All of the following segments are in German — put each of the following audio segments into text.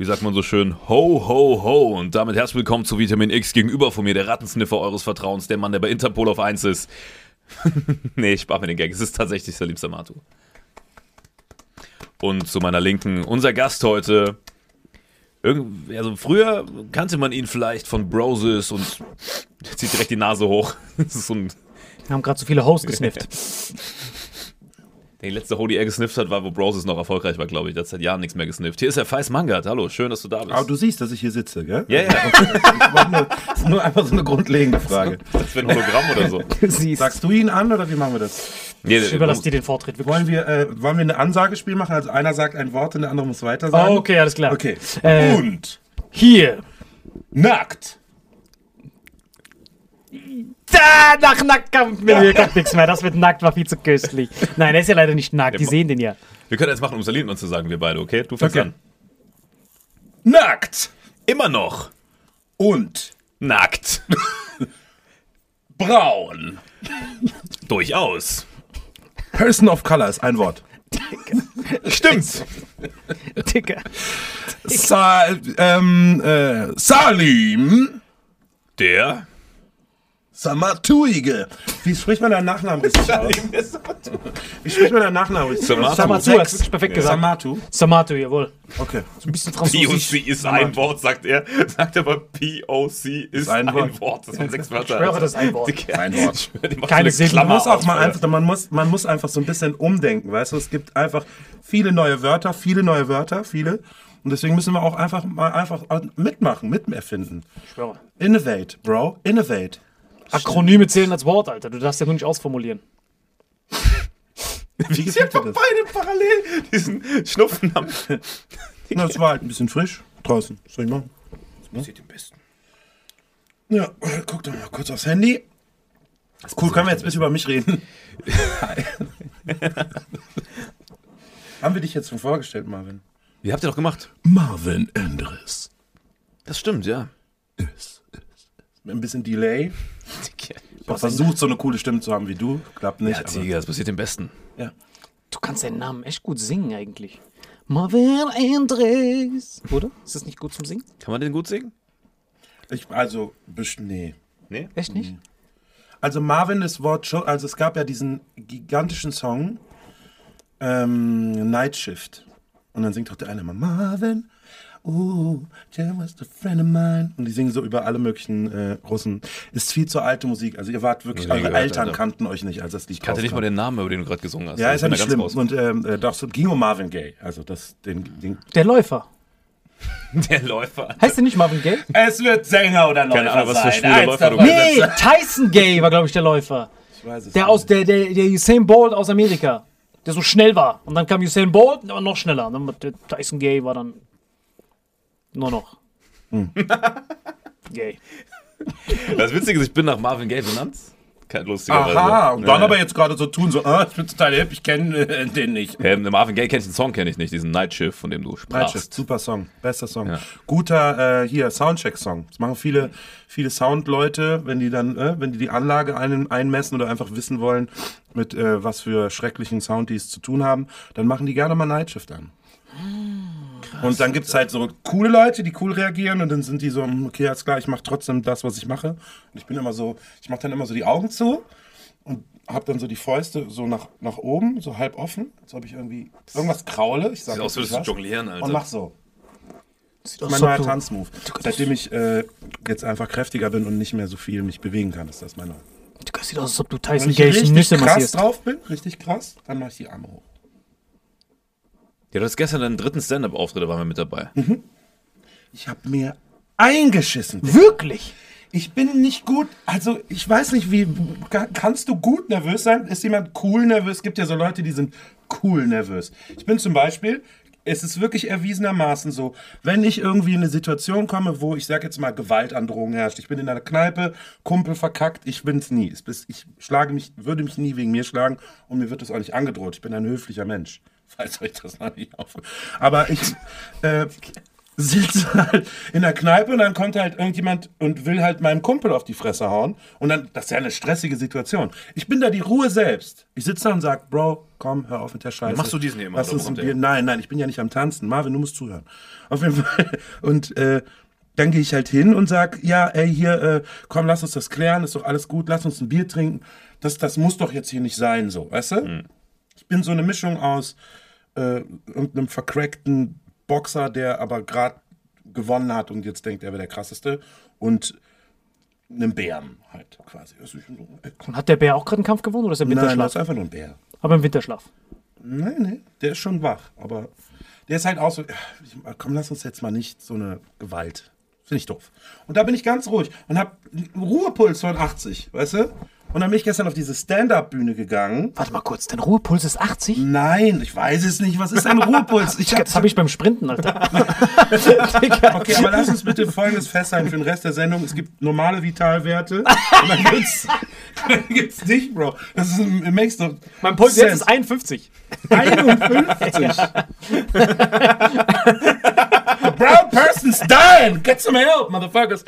Wie sagt man so schön? Ho, ho, ho. Und damit herzlich willkommen zu Vitamin X gegenüber von mir, der Rattensniffer eures Vertrauens, der Mann, der bei Interpol auf 1 ist. nee, ich spare mir den Gag. Es ist tatsächlich Salim Samatu. Und zu meiner Linken, unser Gast heute. Irgend, also früher kannte man ihn vielleicht von Broses und zieht direkt die Nase hoch. Das ist so ein Wir haben gerade so viele Hosts gesnifft. Die letzte Holy Air gesnifft hat, war, wo Broses noch erfolgreich war, glaube ich. Der hat seit Jahren nichts mehr gesnifft. Hier ist der Feis Mangat. Hallo, schön, dass du da bist. Aber du siehst, dass ich hier sitze, gell? ja, ja, nur, das ist nur einfach so eine grundlegende Frage. das wäre ein Hologramm oder so. Du siehst. Sagst du ihn an oder wie machen wir das? Nee, Ich überlasse dir den Vortritt. Wirklich. Wollen wir, äh, wollen wir ein Ansagespiel machen? Also einer sagt ein Wort und der andere muss weiter Oh, sagen? okay, alles klar. Okay. Äh, und Hier. nackt. Da, nach nackt kommt mir kommt nichts mehr. Das mit nackt war viel zu köstlich. Nein, er ist ja leider nicht nackt. Die sehen den ja. Wir können jetzt machen, um Salim zu sagen, wir beide, okay? Du fängst Okay. an. Nackt. Immer noch Und nackt. braun. Durchaus. Person of Color ist ein Wort. Stimmt. Dicker. Sa ähm, äh, Salim Der. Samatuige. Wie spricht man deinen Nachnamen richtig aus? Wie spricht man deinen Nachnamen richtig Samatu. aus? Samatu, hast du perfekt gesagt. Samatu. Samato, jawohl. Okay. So ein bisschen POC französisch. ist ein Wort, sagt er. Sagt aber POC ist ein ein, Wort. Das sind sechs Wörter. Ich schwöre, das ist ein Wort. Ein Wort. Keine eine Silben. Man muss auch mal einfach, man muss, man muss einfach so ein bisschen umdenken, weißt du? Es gibt einfach viele neue Wörter, viele neue Wörter, viele. Und deswegen müssen wir auch einfach mal einfach mitmachen, miterfinden. Ich schwöre. Innovate, Bro. Innovate. Akronyme zählen als Wort, Alter. Du darfst ja nur nicht ausformulieren. Wie gefällt dir das? Beide parallel diesen Schnupfen haben. Na, Das war halt ein bisschen frisch draußen. Was soll ich machen? passiert dem Besten. Ja, guck doch mal kurz aufs Handy. Cool, können wir jetzt ein bisschen über mich reden? Haben wir dich jetzt schon vorgestellt, Marvin? Wie habt ihr doch gemacht? Marvin Endres. Das stimmt, ja. Mit ein bisschen Delay. Ich habe versucht, so eine coole Stimme zu haben wie du. Klappt nicht. Ja, Tiger, das passiert dem Besten. ja. Du kannst deinen Namen echt gut singen eigentlich. Marvin Andres. Oder? Ist das nicht gut zum Singen? Kann man den gut singen? Ich, also, nee. Nee. Echt nicht? Also Marvin das Wort schon, also es gab ja diesen gigantischen Song ähm, Night Shift. Und dann singt doch der eine immer Marvin, oh, Jam was a friend of mine. Und die singen so über alle möglichen äh, großen, ist viel zu alte Musik. Also ihr wart wirklich, Ja, eure gehört, Eltern Alter. kannten euch nicht, als das Lied Ich kannte nicht mal den Namen, über den du gerade gesungen hast. Ja, ist ja nicht schlimm. raus. Und ähm, äh, doch, so ging um Marvin Gaye. Also das, den, den Der Läufer. Der Läufer. Heißt der nicht Marvin Gaye? Es wird Sänger oder Läufer Keine Ahnung, was für schwule Läufer du. Nee, Tyson Gay war, glaube ich, der Läufer. Ich weiß es Der nicht. aus der, der, der Usain Bolt aus Amerika. Der so schnell war. Und dann kam Usain Bolt, der war noch schneller. Und dann Tyson Gay war dann nur noch. Gay. Das Witzige ist, ich bin nach Marvin Gaye benannt. Kein lustigerweise. Aha, und dann Ja, aber ja. jetzt gerade so tun, so, ah, ich bin total hip, ich kenne äh, den nicht. Ähm, Marvin Gaye kennt den Song, kenne ich nicht, diesen Night Shift, von dem du Nightshift, sprachst. super Song, bester Song. Ja. Guter, äh, hier, Soundcheck-Song. Das machen viele, viele Soundleute, wenn die dann, äh, wenn die die Anlage ein, einmessen oder einfach wissen wollen, mit äh, was für schrecklichen Sound die es zu tun haben, dann machen die gerne mal Nightshift an. Und dann gibt's halt so coole Leute, die cool reagieren und dann sind die so, hm, okay, alles klar, ich mache trotzdem das, was ich mache. Und ich bin immer so, ich mache dann immer so die Augen zu und habe dann so die Fäuste so nach, nach oben, so halb offen, als ob ich irgendwie irgendwas kraule. Ich sag Sieht aus, würdest du jonglieren, Alter. Und mach so. Sieht Das aus, ist mein neuer Tanzmove. Seitdem ich äh, jetzt einfach kräftiger bin und nicht mehr so viel mich bewegen kann, ist das mein neuer. Du sieht aus, als ob du Wenn Tyson ich Gay richtig Nüsse krass massierst. drauf bin, richtig krass, dann mache ich die Arme hoch. Ja, du hast gestern deinen dritten Stand-Up-Auftritt, da waren wir mit dabei. Ich habe mir eingeschissen. Wirklich? Ich bin nicht gut, also ich weiß nicht, wie ka- kannst du gut nervös sein? Ist jemand cool nervös? Es gibt ja so Leute, die sind cool nervös. Ich bin zum Beispiel, es ist wirklich erwiesenermaßen so, wenn ich irgendwie in eine Situation komme, wo ich sag jetzt mal Gewaltandrohung herrscht. Ich bin in einer Kneipe, Kumpel verkackt, ich bin's nie. Ich schlage mich, würde mich nie wegen mir schlagen und mir wird das auch nicht angedroht. Ich bin ein höflicher Mensch. Falls euch das noch nicht auf. Aber ich äh, sitze halt in der Kneipe und dann kommt halt irgendjemand und will halt meinem Kumpel auf die Fresse hauen. Und dann, das ist ja eine stressige Situation. Ich bin da die Ruhe selbst. Ich sitze da und sag, Bro, komm, hör auf mit der Scheiße. Machst du diesen hier immer, Lass uns ein? Bier. Nein, nein, ich bin ja nicht am Tanzen. Marvin, du musst zuhören. Auf jeden Fall. Und äh, dann gehe ich halt hin und sag, ja, ey, hier, äh, komm, lass uns das klären, ist doch alles gut, lass uns ein Bier trinken. Das, das muss doch jetzt hier nicht sein, so, weißt du? Hm. Ich bin so eine Mischung aus äh, irgendeinem vercrackten Boxer, der aber gerade gewonnen hat und jetzt denkt, er wäre der krasseste und einem Bären halt quasi. Also ich bin so, ey, Und hat der Bär auch gerade einen Kampf gewonnen oder ist er im Nein, das Winterschlaf? ist einfach nur ein Bär. Aber im Winterschlaf. Nein, nein, der ist schon wach, aber der ist halt auch so, komm, lass uns jetzt mal nicht so eine Gewalt. Finde ich doof. Und da bin ich ganz ruhig und habe Ruhepuls von 80, weißt du? Und dann bin ich gestern auf diese Stand-Up-Bühne gegangen. Warte mal kurz, dein Ruhepuls ist 80? Nein, ich weiß es nicht. Was ist ein Ruhepuls? Ich Das habe ich beim Sprinten, Alter. Okay, aber lass uns bitte folgendes festhalten für den Rest der Sendung. Es gibt normale Vitalwerte und dann gibt's, dann gibt's nicht, Bro. Das ist ein makes no mein Puls jetzt ist 51. 51. Brown person's dying. Get some help, motherfuckers.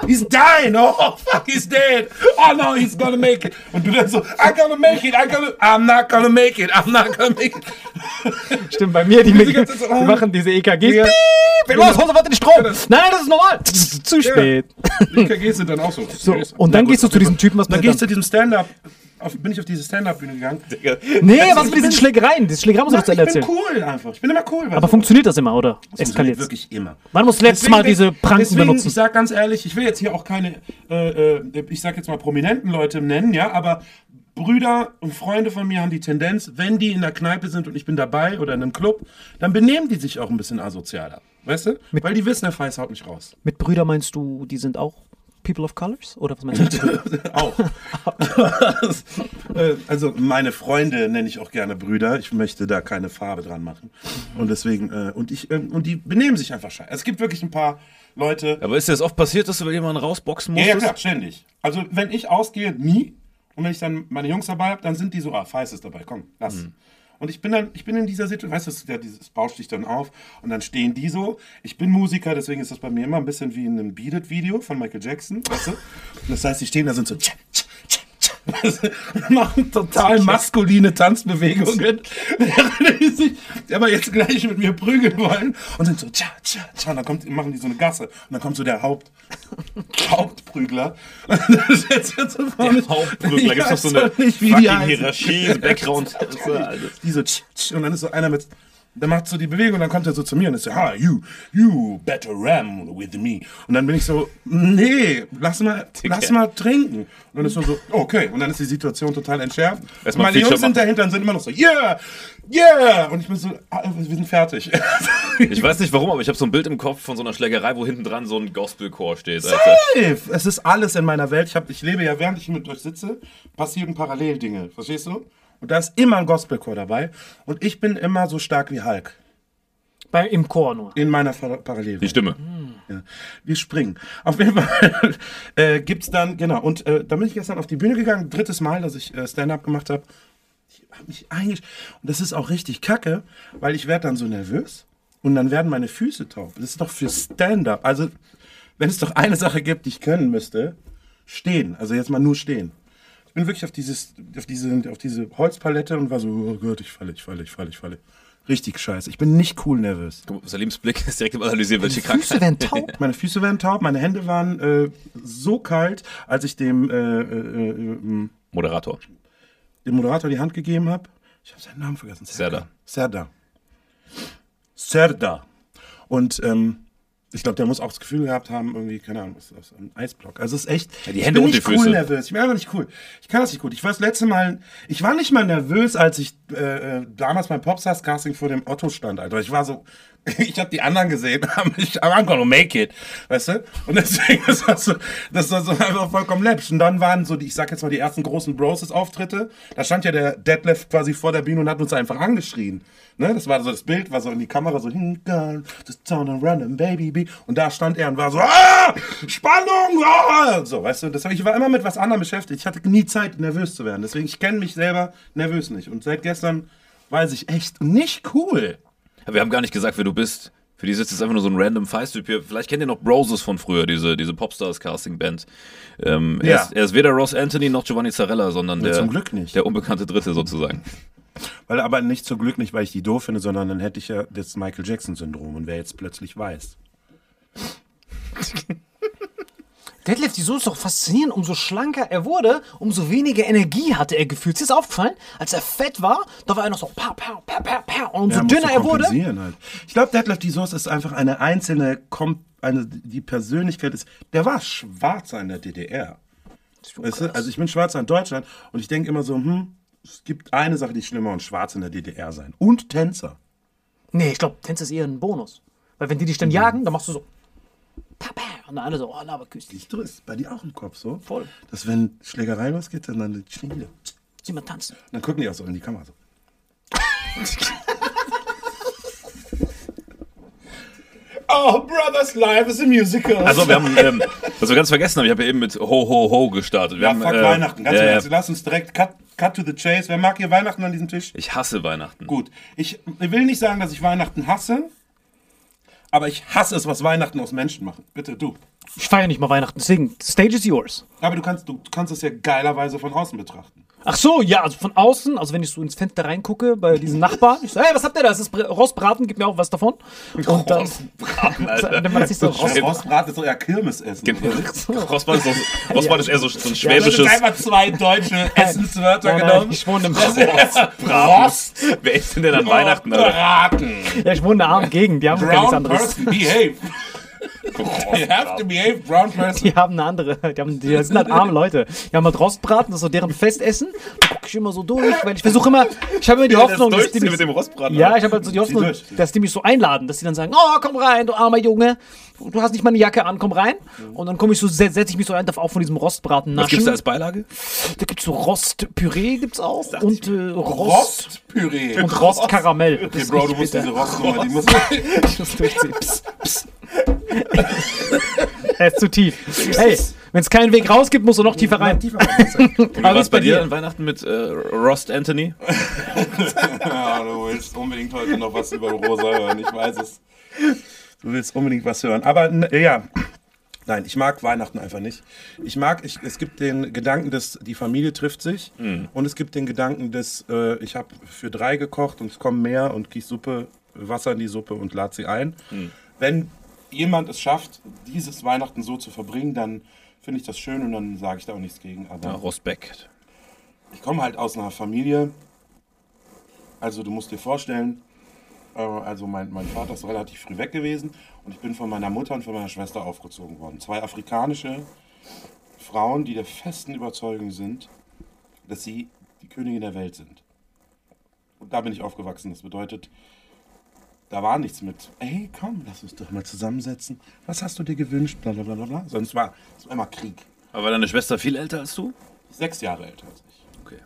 he's dying. Oh, fuck, he's dead. Oh, no, he's gonna make it. Und du dann so, I'm gonna make it. I'm, gonna, I'm not gonna make it. I'm not gonna make it. Stimmt, bei mir, die, Die so, die machen diese EKGs. Ja. Piep, los, hol sofort den Strom. Nein, nein, das ist normal. Zu spät. Die EKGs sind dann auch so. So, und dann gehst du zu diesem Typen, was Dann gehe ich zu diesem Stand-up. Auf, bin ich auf diese Stand-up-Bühne gegangen. Nee, Also, was ich mit diesen Schlägereien? Diese Schlägereien muss doch zu ich Ende bin erzählen. cool einfach. Ich bin immer cool. Aber funktioniert das immer, oder? funktioniert Eskaliert wirklich immer. Wann muss letztes Mal diese Pranken deswegen, benutzen? Ich sag ganz ehrlich, ich will jetzt hier auch keine, äh, äh, ich sag jetzt mal prominenten Leute nennen, ja, aber Brüder und Freunde von mir haben die Tendenz, wenn die in der Kneipe sind und ich bin dabei oder in einem Club, dann benehmen die sich auch ein bisschen asozialer. Weißt du? Weil die wissen, der Feiß haut mich raus. Mit Brüder meinst du, die sind auch People of Colors? Oder was meinst du? auch. Äh, also meine Freunde nenne ich auch gerne Brüder. Ich möchte da keine Farbe dran machen. Und deswegen, äh, und ich, ähm, und die benehmen sich einfach scheiße. Es gibt wirklich ein paar Leute. Aber ist dir das oft passiert, dass du bei jemanden rausboxen Ja, ja, musstest? klar, ständig. Also wenn ich ausgehe, nie. Und wenn ich dann meine Jungs dabei habe, dann sind die so, ah, Feiß ist dabei, komm, lass. Und ich bin dann, ich bin in dieser Situation, weißt du, das, ja, dieses bauscht dich dann auf und dann stehen die so. Ich bin Musiker, deswegen ist das bei mir immer ein bisschen wie in einem Beat It Video von Michael Jackson, weißt du? Das heißt, die stehen da sind so tsch, tsch, tsch, machen total maskuline Tanzbewegungen, während die sich aber jetzt gleich mit mir prügeln wollen und sind so tsch, tsch, tsch, und dann kommt, machen die so eine Gasse und dann kommt so der Haupt, Hauptprügler. Und dann setzt er so mich. Hauptprügler, gibt's doch so eine nicht, fucking. Hierarchie, Background. Die so, tsch, tsch, und dann ist so einer mit, der macht so die Bewegung und dann kommt er so zu mir und ist so, ha, you, you better ram with me. Und dann bin ich so, nee, lass mal, lass mal trinken. Und dann ist so, so, okay. Und dann ist die Situation total entschärft. Und meine Jungs sind dahinter und sind immer noch so, yeah, yeah. Und ich bin so, ah, wir sind fertig. Ich weiß nicht warum, aber ich habe so ein Bild im Kopf von so einer Schlägerei, wo hinten dran so ein Gospelchor steht. Alter. Safe. Es ist alles in meiner Welt. Ich, hab, ich lebe ja, während ich mit euch sitze, passieren Paralleldinge. Verstehst du? Und da ist immer ein Gospelchor dabei. Und ich bin immer so stark wie Hulk. Bei, Im Chor nur. In meiner Par Parallelwelt. Die Stimme. Ja. Wir springen. Auf jeden Fall äh, gibt's dann, genau, und äh, dann bin ich gestern auf die Bühne gegangen, drittes Mal, dass ich äh, Stand-up gemacht habe. Ich habe mich eigentlich, und das ist auch richtig kacke, weil ich werde dann so nervös und dann werden meine Füße taub. Das ist doch für Stand-up. Also, wenn es doch eine Sache gibt, die ich können müsste, stehen. Also jetzt mal nur stehen. Ich bin wirklich auf, dieses, auf, diese, auf diese Holzpalette und war so, oh Gott, ich falle, ich falle, ich falle, ich falle. Richtig scheiße. Ich bin nicht cool nervös. Salims Blick ist direkt im Analysieren, welche Füße Krankheit. werden taub. Meine Füße werden taub, meine Hände waren äh, so kalt, als ich dem, äh, äh, äh, Moderator. dem Moderator die Hand gegeben habe. Ich habe seinen Namen vergessen. Serdar. Serdar. Serdar. Und ähm, ich glaube, der muss auch das Gefühl gehabt haben, irgendwie, keine Ahnung, was, was ein Eisblock. Also es ist echt. Ja, die ich Hände bin und nicht die cool Füße. nervös. Ich bin einfach nicht cool. Ich kann das nicht gut. Ich war das letzte Mal. Ich war nicht mal nervös, als ich äh, äh, damals beim Popstars-Casting vor dem Otto stand, Alter. Ich war so. Ich habe die anderen gesehen, haben mich, I'm gonna make it, weißt du? Und deswegen ist das so, das war so einfach vollkommen läppisch. Und dann waren so die, ich sag jetzt mal, die ersten großen Broses-Auftritte. Da stand ja der Deadlift quasi vor der Bühne und hat uns einfach angeschrien. Ne? Das war so das Bild, war so in die Kamera so, "Hmm, girl, just turn and and baby, be. Und da stand er und war so, ah, Spannung, ah! So, weißt du, das ich war immer mit was anderem beschäftigt. Ich hatte nie Zeit, nervös zu werden. Deswegen, ich kenne mich selber nervös nicht. Und seit gestern weiß ich echt nicht cool. Wir haben gar nicht gesagt, wer du bist. Für die sitzt jetzt einfach nur so ein random Feist-Typ hier. Vielleicht kennt ihr noch Broses von früher, diese, diese Popstars-Casting-Band. Ähm, er, Ja. ist, er ist weder Ross Anthony noch Giovanni Zarella, sondern der, zum Glück nicht. der unbekannte Dritte sozusagen. Weil aber nicht zum Glück nicht, weil ich die doof finde, sondern dann hätte ich ja das Michael Jackson-Syndrom und wer jetzt plötzlich weiß. Deadlift, die ist doch faszinierend. Umso schlanker er wurde, umso weniger Energie hatte er gefühlt. Ist dir das aufgefallen? Als er fett war, da war er noch so pow, pow, pow, pow, pow. Und umso Ja, dünner er wurde, Halt. Ich glaube, Deadlift die ist einfach eine einzelne, Kom eine, die Persönlichkeit ist. Der war Schwarzer in der DDR. Weißt du? Also ich bin Schwarzer in Deutschland und ich denke immer so, hm, es gibt eine Sache, die schlimmer und schwarz in der DDR sein. Und Tänzer. Nee, ich glaube, Tänzer ist eher ein Bonus. Weil wenn die dich dann jagen, dann machst du so. Und der eine so, oh, Lava küsst dich. Ist bei dir auch im Kopf so? Voll. Dass wenn Schlägerei losgeht, dann, dann die da. Sieh mal tanzen. Dann gucken die auch so in die Kamera so. oh, Brothers Life is a Musical. Also, wir haben, ähm, was wir ganz vergessen haben, ich habe ja eben mit Ho Ho Ho gestartet. Wir ja, haben, fuck äh, Weihnachten. Ganz ja, ja. Lass uns direkt cut, cut to the chase. Wer mag hier Weihnachten an diesem Tisch? Ich hasse Weihnachten. Gut. Ich will nicht sagen, dass ich Weihnachten hasse, aber ich hasse es, was Weihnachten aus Menschen machen. Bitte, du. Ich feiere nicht mal Weihnachten, deswegen, stage is yours. Aber du kannst, du kannst es ja geilerweise von außen betrachten. Ach so, ja, also von außen, also wenn ich so ins Fenster reingucke bei diesem Nachbarn, ich so, hey, was habt ihr da? Es ist Br- Rostbraten, gib mir auch was davon. Und dann, Rostbraten, Alter. man sich so Rost, Das Rostbrat ist so eher Kirmesessen. Rostbrat ist, so, Rostbrat ist eher so, so ein Du hast schwäbisches. einfach zwei deutsche Essenswörter Nein, nein, genommen. ich wohne im Rost, Wer ist denn denn an Weihnachten, Alter? Braten. ja, ich wohne in einer armen Gegend, die haben gar nichts Brown anderes. person, behave. You have to behave, brown person. Die haben eine andere, die, haben, die sind halt arme Leute. Die haben halt Rostbraten, das ist so deren Festessen. ich immer so durch, weil ich versuche immer, ich habe immer die Hoffnung, dass die mich, mit dem Rostbraten. ja, ich habe halt so die Hoffnung, dass die mich so einladen, dass die dann sagen, oh, komm rein, du armer Junge, du hast nicht mal eine Jacke an, komm rein. Und dann komme ich so, setze setz ich mich so ein, darf auch von diesem Rostbraten Was naschen. gibt's da als Beilage? Da gibt's so Rostpüree gibt's auch und äh, Rost Rostpüree. und Rostkaramell. Okay, Bro, du musst diese Rostnummer, die musst Ich muss durchziehen. Psst, psst. er ist zu tief. Hey, wenn es keinen Weg raus gibt, musst du noch tiefer rein. tiefer rein. Wie war's bei dir an Weihnachten mit äh, Rost Anthony? Ja, du willst unbedingt heute noch was über Rosa hören, ich weiß es. Du willst unbedingt was hören. Aber n- ja, nein, ich mag Weihnachten einfach nicht. Ich mag, ich, es gibt den Gedanken, dass die Familie trifft sich und es gibt den Gedanken, dass äh, ich habe für drei gekocht und es kommen mehr und gieß Suppe, Wasser in die Suppe und lad sie ein. Wenn jemand es schafft, dieses Weihnachten so zu verbringen, dann finde ich das schön und dann sage ich da auch nichts gegen. Aber Ja, Rostbeck. ich komme halt aus einer Familie. Also du musst dir vorstellen, äh, also mein, mein Vater ist relativ früh weg gewesen und ich bin von meiner Mutter und von meiner Schwester aufgezogen worden. Zwei afrikanische Frauen, die der festen Überzeugung sind, dass sie die Königin der Welt sind. Und da bin ich aufgewachsen. Das bedeutet, da war nichts mit, ey, komm, lass uns doch mal zusammensetzen. Was hast du dir gewünscht? Blablabla. Bla, bla, bla. Sonst war es war immer Krieg. Aber war deine Schwester viel älter als du? Sechs Jahre älter als ich. Okay.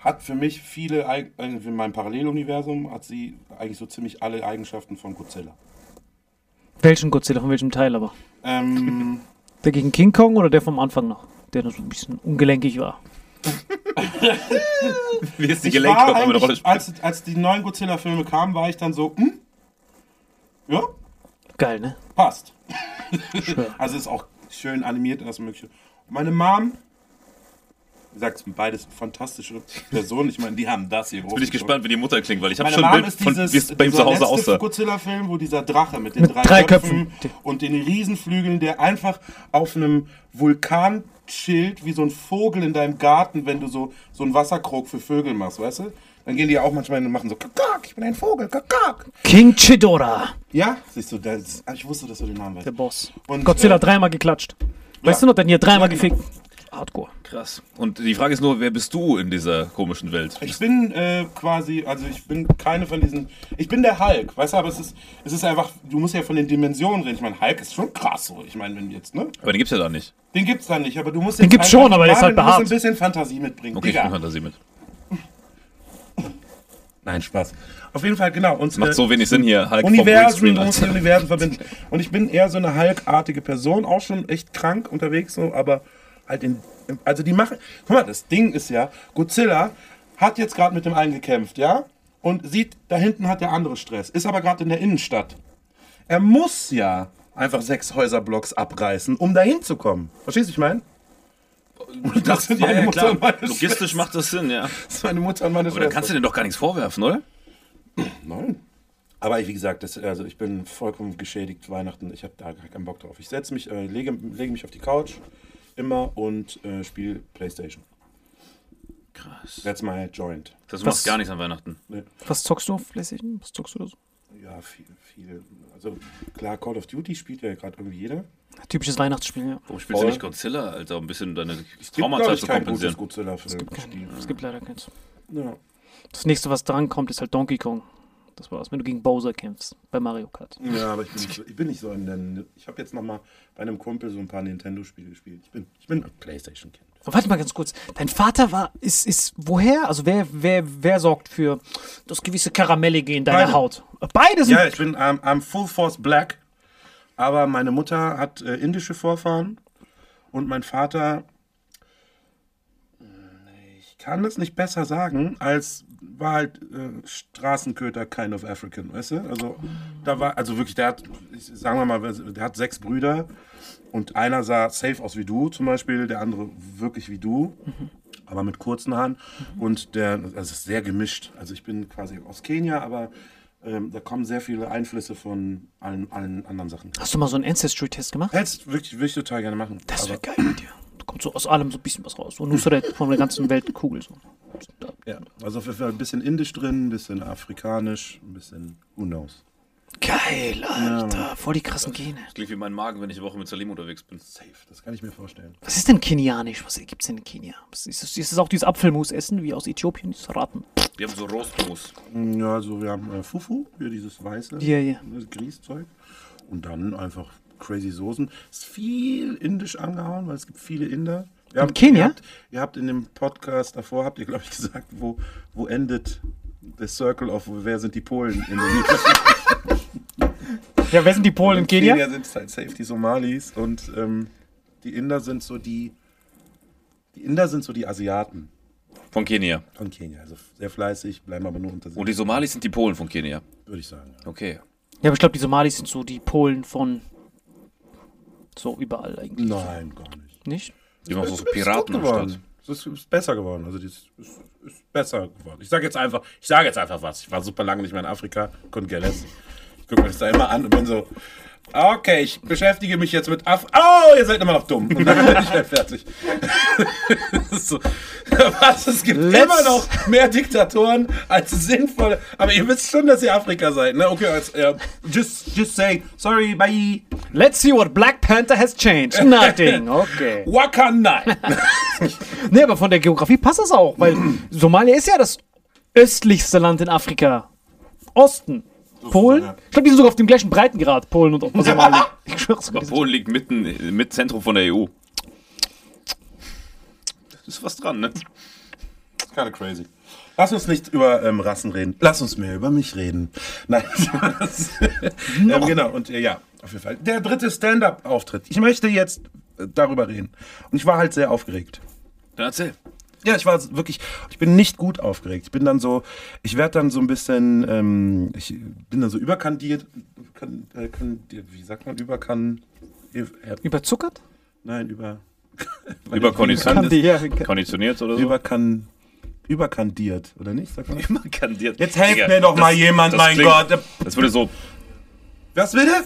hat für mich viele, äh, in meinem Paralleluniversum hat sie eigentlich so ziemlich alle Eigenschaften von Godzilla. Welchen Godzilla, von welchem Teil aber? Ähm, Der gegen King Kong oder der vom Anfang noch? Der noch so ein bisschen ungelenkig war. Wie ist die immer eine Rolle spielt? als, als die neuen Godzilla-Filme kamen, war ich dann so, hm? Ja, Geil, ne? passt. also ist auch schön animiert und das Mögliche. Und meine Mom, wie gesagt, sind beides fantastische Personen. Ich meine, die haben das hier Bin ich gespannt, wie die Mutter klingt, weil ich habe schon ein Mom Bild ist von, dieses, wie es bei ihm zu Hause letzte aussah. Godzilla-Film, wo dieser Drache mit den Mit drei, drei Köpfen, Köpfen. und den Riesenflügeln, der einfach auf einem Vulkan chillt, wie so ein Vogel in deinem Garten, wenn du so, so einen Wasserkrog für Vögel machst, weißt du? Dann gehen die ja auch manchmal hin und machen so, kakak, ich bin ein Vogel, kakak. King Chidora, Ja, siehst du, das, ich wusste, dass du den Namen weißt. der Boss. Und, Godzilla äh, dreimal geklatscht. Weißt ja. du noch, denn hier dreimal Ja, genau. gefickt. Hardcore. Krass. Und die Frage ist nur, wer bist du in dieser komischen Welt? Ich bin äh, quasi, also ich bin keine von diesen. Ich bin der Hulk, weißt du, aber es ist, es ist einfach, du musst ja von den Dimensionen reden. Ich meine, Hulk ist schon krass so. Ich meine, wenn jetzt, ne? Aber den gibt's ja da nicht. Den gibt's da nicht, aber du musst Den gibt's einfach- schon, aber der ist halt Marvin, du musst behaart. ein bisschen Fantasie mitbringen. Okay, ich Digga. bring Fantasie mit. Nein, Spaß. Auf jeden Fall, genau. Und, Macht so wenig Sinn hier, Hulk Universen, musst die Universen verbinden. Und ich bin eher so eine Hulk-artige Person, auch schon echt krank unterwegs, so, aber halt in. Also die machen. Guck mal, das Ding ist ja, Godzilla hat jetzt gerade mit dem einen gekämpft, ja? Und sieht, da hinten hat der andere Stress. Ist aber gerade in der Innenstadt. Er muss ja einfach sechs Häuserblocks abreißen, um dahin zu kommen. Verstehst du, ich meine? Das sind meine Mutter und meine Logistisch Schwester. macht das Sinn, ja. Das sind meine Mutter und meine Aber dann kannst du dir doch gar nichts vorwerfen, oder? Nein. Aber ich, wie gesagt, das, also ich bin vollkommen geschädigt Weihnachten. Ich habe da gar keinen Bock drauf. Ich setze mich, äh, lege, lege mich auf die Couch immer und äh, spiele Playstation. Krass. That's my joint. Das du Was- machst gar nichts an Weihnachten. Was zockst du auf PlayStation? Was zockst du da so? Ja, viel, viel. Also klar, Call of Duty spielt ja gerade irgendwie jeder. Typisches Weihnachtsspiel, ja. Warum spielst Voll. du nicht Godzilla, Alter, um ein bisschen deine Gibt, Traumata zu kein gutes kompensieren? Godzilla-Film. Kein, es gibt leider keins. Ja. Das nächste, was dran kommt, ist halt Donkey Kong. Das war's, wenn du gegen Bowser kämpfst bei Mario Kart. ja, aber ich bin nicht so, ich bin nicht so in der. Ich habe jetzt noch mal bei einem Kumpel so ein paar Nintendo-Spiele gespielt. Ich bin, ich bin ein Playstation-Kind. Warte mal ganz kurz. Dein Vater war, ist, ist, woher? Also wer, wer, wer sorgt für das gewisse Karamellige in deiner Beide. Haut? Beide sind. Ja, ich bin ähm, I'm Full Force Black, aber meine Mutter hat äh, indische Vorfahren und mein Vater, äh, ich kann das nicht besser sagen, als war halt äh, Straßenköter kind of African, weißt du? Also da war, also wirklich, der hat, ich, sagen wir mal, der hat sechs Brüder und einer sah safe aus wie du zum Beispiel, der andere wirklich wie du. Aber mit kurzen Haaren und der, also ist sehr gemischt. Also ich bin quasi aus Kenia, aber ähm, da kommen sehr viele Einflüsse von allen, allen anderen Sachen. Hast du mal so einen Ancestry-Test gemacht? Hättest wirklich, würde ich total gerne machen. Das wäre geil mit dir. Da kommt so aus allem so ein bisschen was raus. So Nusret von der ganzen Weltkugel. So. ja, also auf jeden Fall ein bisschen indisch drin, ein bisschen afrikanisch, ein bisschen who knows. Geil, Alter. Voll die krassen Gene. Klingt wie mein Magen, wenn ich eine Woche mit Salim unterwegs bin. Safe, das kann ich mir vorstellen. Was ist denn kenianisch? Was gibt's denn in Kenia? Ist, das, ist das auch dieses Apfelmus essen, wie aus Äthiopien, dieses Ratten? Wir haben so Roastmus. Ja, also wir haben äh, Fufu, hier dieses weiße Ja, ja. das Grießzeug. Und dann einfach crazy Soßen. Ist viel indisch angehauen, weil es gibt viele Inder. Wir haben, Kenia? Ihr habt, ihr habt in dem Podcast davor, habt ihr, glaube ich, gesagt, wo, wo endet the circle of wer sind die Polen in den Ja, wer sind die Polen in Kenia? Kenia sind es halt safe die Somalis und ähm, die Inder sind so die die Inder sind so die Asiaten Von Kenia. von Kenia. Also sehr fleißig, bleiben aber nur unter sich, Und die Somalis sind die Polen von Kenia. würde ich sagen. Ja. Okay. Ja, aber ich glaube, die Somalis sind so die Polen von so überall eigentlich. Nein, gar nicht. Nicht? Die auch so gut Piraten am geworden. Start. Es ist, ist besser geworden. Also, das ist, ist, besser geworden. Ich sage jetzt einfach, ich sage jetzt einfach was. Ich war super lange nicht mehr in Afrika, care less. Ich gucke mir das da immer an und bin so, okay, ich beschäftige mich jetzt mit Af. Oh, ihr seid immer noch dumm. Und dann bin ich halt fertig. So, was? Es gibt Let's- immer noch mehr Diktatoren als sinnvolle. Aber ihr wisst schon, dass ihr Afrika seid, ne? Okay, als, ja, just, just saying, sorry, bye. Let's see what Black Panther has changed. Nothing. Okay. Wakanda. Nee, aber von der Geografie passt das auch, weil Somalia ist ja das östlichste Land in Afrika. Osten. Polen? Ich glaube, die sind sogar auf dem gleichen Breitengrad, Polen und Somalia. Ich schwör's Aber dir. Polen liegt mitten, mit Zentrum von der EU. Das ist was dran, ne? Kind of crazy. Lass uns nicht über ähm, Rassen reden. Lass uns mehr über mich reden. Nein. das- ähm, genau, und äh, ja, auf jeden Fall. Der dritte Stand-up-Auftritt. Ich möchte jetzt äh, darüber reden. Und ich war halt sehr aufgeregt. Dann erzähl. Ja, ich war wirklich, ich bin nicht gut aufgeregt. Ich bin dann so, ich werde dann so ein bisschen, ähm, ich bin dann so überkandiert, kann, äh, kandiert wie sagt man, überkan, äh, Überzuckert? nein, über, Überkonditioniert. Konditioniert oder so? überkan, überkandiert, oder nicht? Sagt man das? Überkandiert. Jetzt helft Digga, mir doch das- mal jemand, das mein klingt- Gott. Das würde so. Was bitte?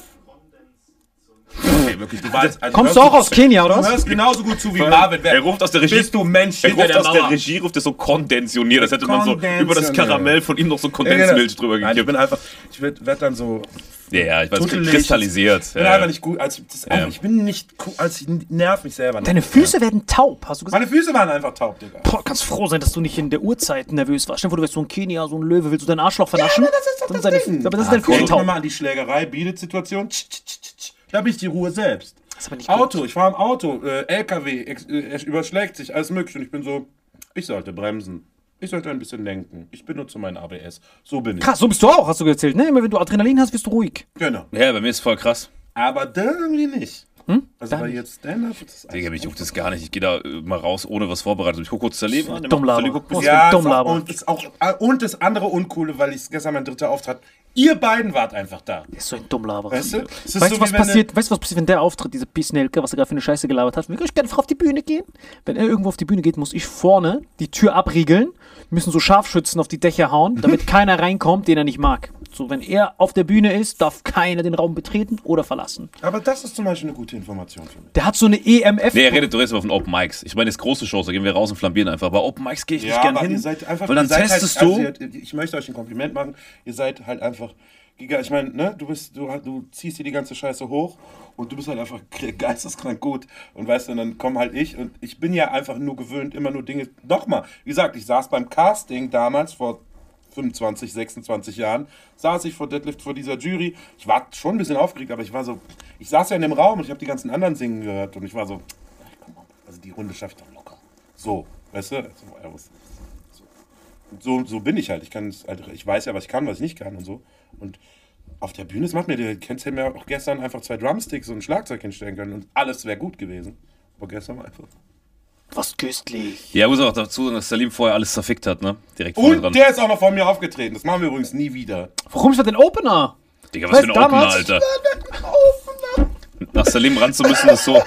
Okay, wirklich, du weißt. Also Kommst du auch aus Kenia, oder Du hörst genauso gut zu wie Marvin. Wer Er ruft aus der Regie. bist du Mensch Er ruft der aus der Mauer? Regie, ruft er so kondentioniert. Das hätte man so über das Karamell von ihm noch so Ja, Kondensmilch genau. drüber Nein, ich bin einfach, ich werde werd dann so Ja, ja, ich weiß, tuttelig. kristallisiert. Ich bin Ja, einfach ja. nicht gut. Also, das ist auch, Ja. Ich bin nicht cool. Also, ich nerv mich selber. Deine Füße werden taub, hast du gesagt? Meine Füße waren einfach taub, Digga. Boah, kannst froh sein, dass du nicht in der Uhrzeit nervös warst. Stell dir vor, du wärst so ein Kenia, so ein Löwe, willst du deinen Arschloch vernaschen? aber das ist doch Dann das deine, Ding. Aber das ist Ah, dein Füße Guck taub. mal an die Schlägerei, Biedet-Situation. Da bin ich die Ruhe selbst. Das ist aber nicht gut. Auto, ich fahre im Auto, äh, LKW, ex, äh, er überschlägt sich, alles mögliche. Und ich bin so, ich sollte bremsen. Ich sollte ein bisschen lenken. Ich benutze mein ABS. So bin ich. Krass, so bist du auch, hast du erzählt, ne? Immer wenn du Adrenalin hast, wirst du ruhig. Genau. ja, bei mir ist voll krass. Aber da irgendwie nicht. Also Da bei nicht. jetzt Stand-up ist das Digga, mich juckt das gar nicht. Ich gehe da äh, mal raus, ohne was vorbereitet. Ich gucke kurz Salim an. der Dumm labern. ja, dumm labern. und, ist auch, und das andere Uncoole, weil ich gestern mein dritter Auftritt Ihr beiden wart einfach da. Der ist so ein Dummlaber. Weißt du? Weißt du, so, was passiert, weißt du, was passiert, wenn der auftritt, diese Pisnelke, was er gerade für eine Scheiße gelabert hat? Ich gerne einfach auf die Bühne gehen? Wenn er irgendwo auf die Bühne geht, muss ich vorne die Tür abriegeln, müssen so Scharfschützen auf die Dächer hauen, damit keiner reinkommt, den er nicht mag. So, wenn er auf der Bühne ist, darf keiner den Raum betreten oder verlassen. Aber das ist zum Beispiel eine gute Information für mich. Der hat so eine EMF. Nee, er redet, du redest aber von Open Mics. Ich meine, jetzt große Shows, da gehen wir raus und flambieren einfach. Aber Open Mics gehe ich nicht gerne hin. ihr seid einfach, weil dann ihr seid testest halt, du. Also ich möchte euch ein Kompliment machen. Ihr seid halt einfach giga. Ich meine, ne, du bist, du, du ziehst hier die ganze Scheiße hoch und du bist halt einfach geisteskrank gut. Und weißt du, dann komm halt ich und ich bin ja einfach nur gewöhnt, immer nur Dinge. Nochmal, wie gesagt, ich saß beim Casting damals vor 25, 26 Jahren, saß ich vor Deadlift vor dieser Jury. Ich war schon ein bisschen aufgeregt, aber ich war so, ich saß ja in dem Raum und ich habe die ganzen anderen singen gehört und ich war so, also die Runde schafft doch locker. So, weißt du? Also, so, so bin ich halt. Ich kann halt, ich weiß ja, was ich kann, was ich nicht kann und so. Und auf der Bühne, das macht mir, du kennst ja mir auch gestern einfach zwei Drumsticks und ein Schlagzeug hinstellen können und alles wäre gut gewesen. Aber gestern war einfach. Was köstlich. Ja, muss auch dazu sagen, dass Salim vorher alles zerfickt hat, ne? Direkt vorne Und dran. der ist auch noch vor mir aufgetreten. Das machen wir übrigens nie wieder. Warum ist das denn Opener? Digga, was für ein Opener, damals- Alter. Nach Salim ran zu müssen, ist so.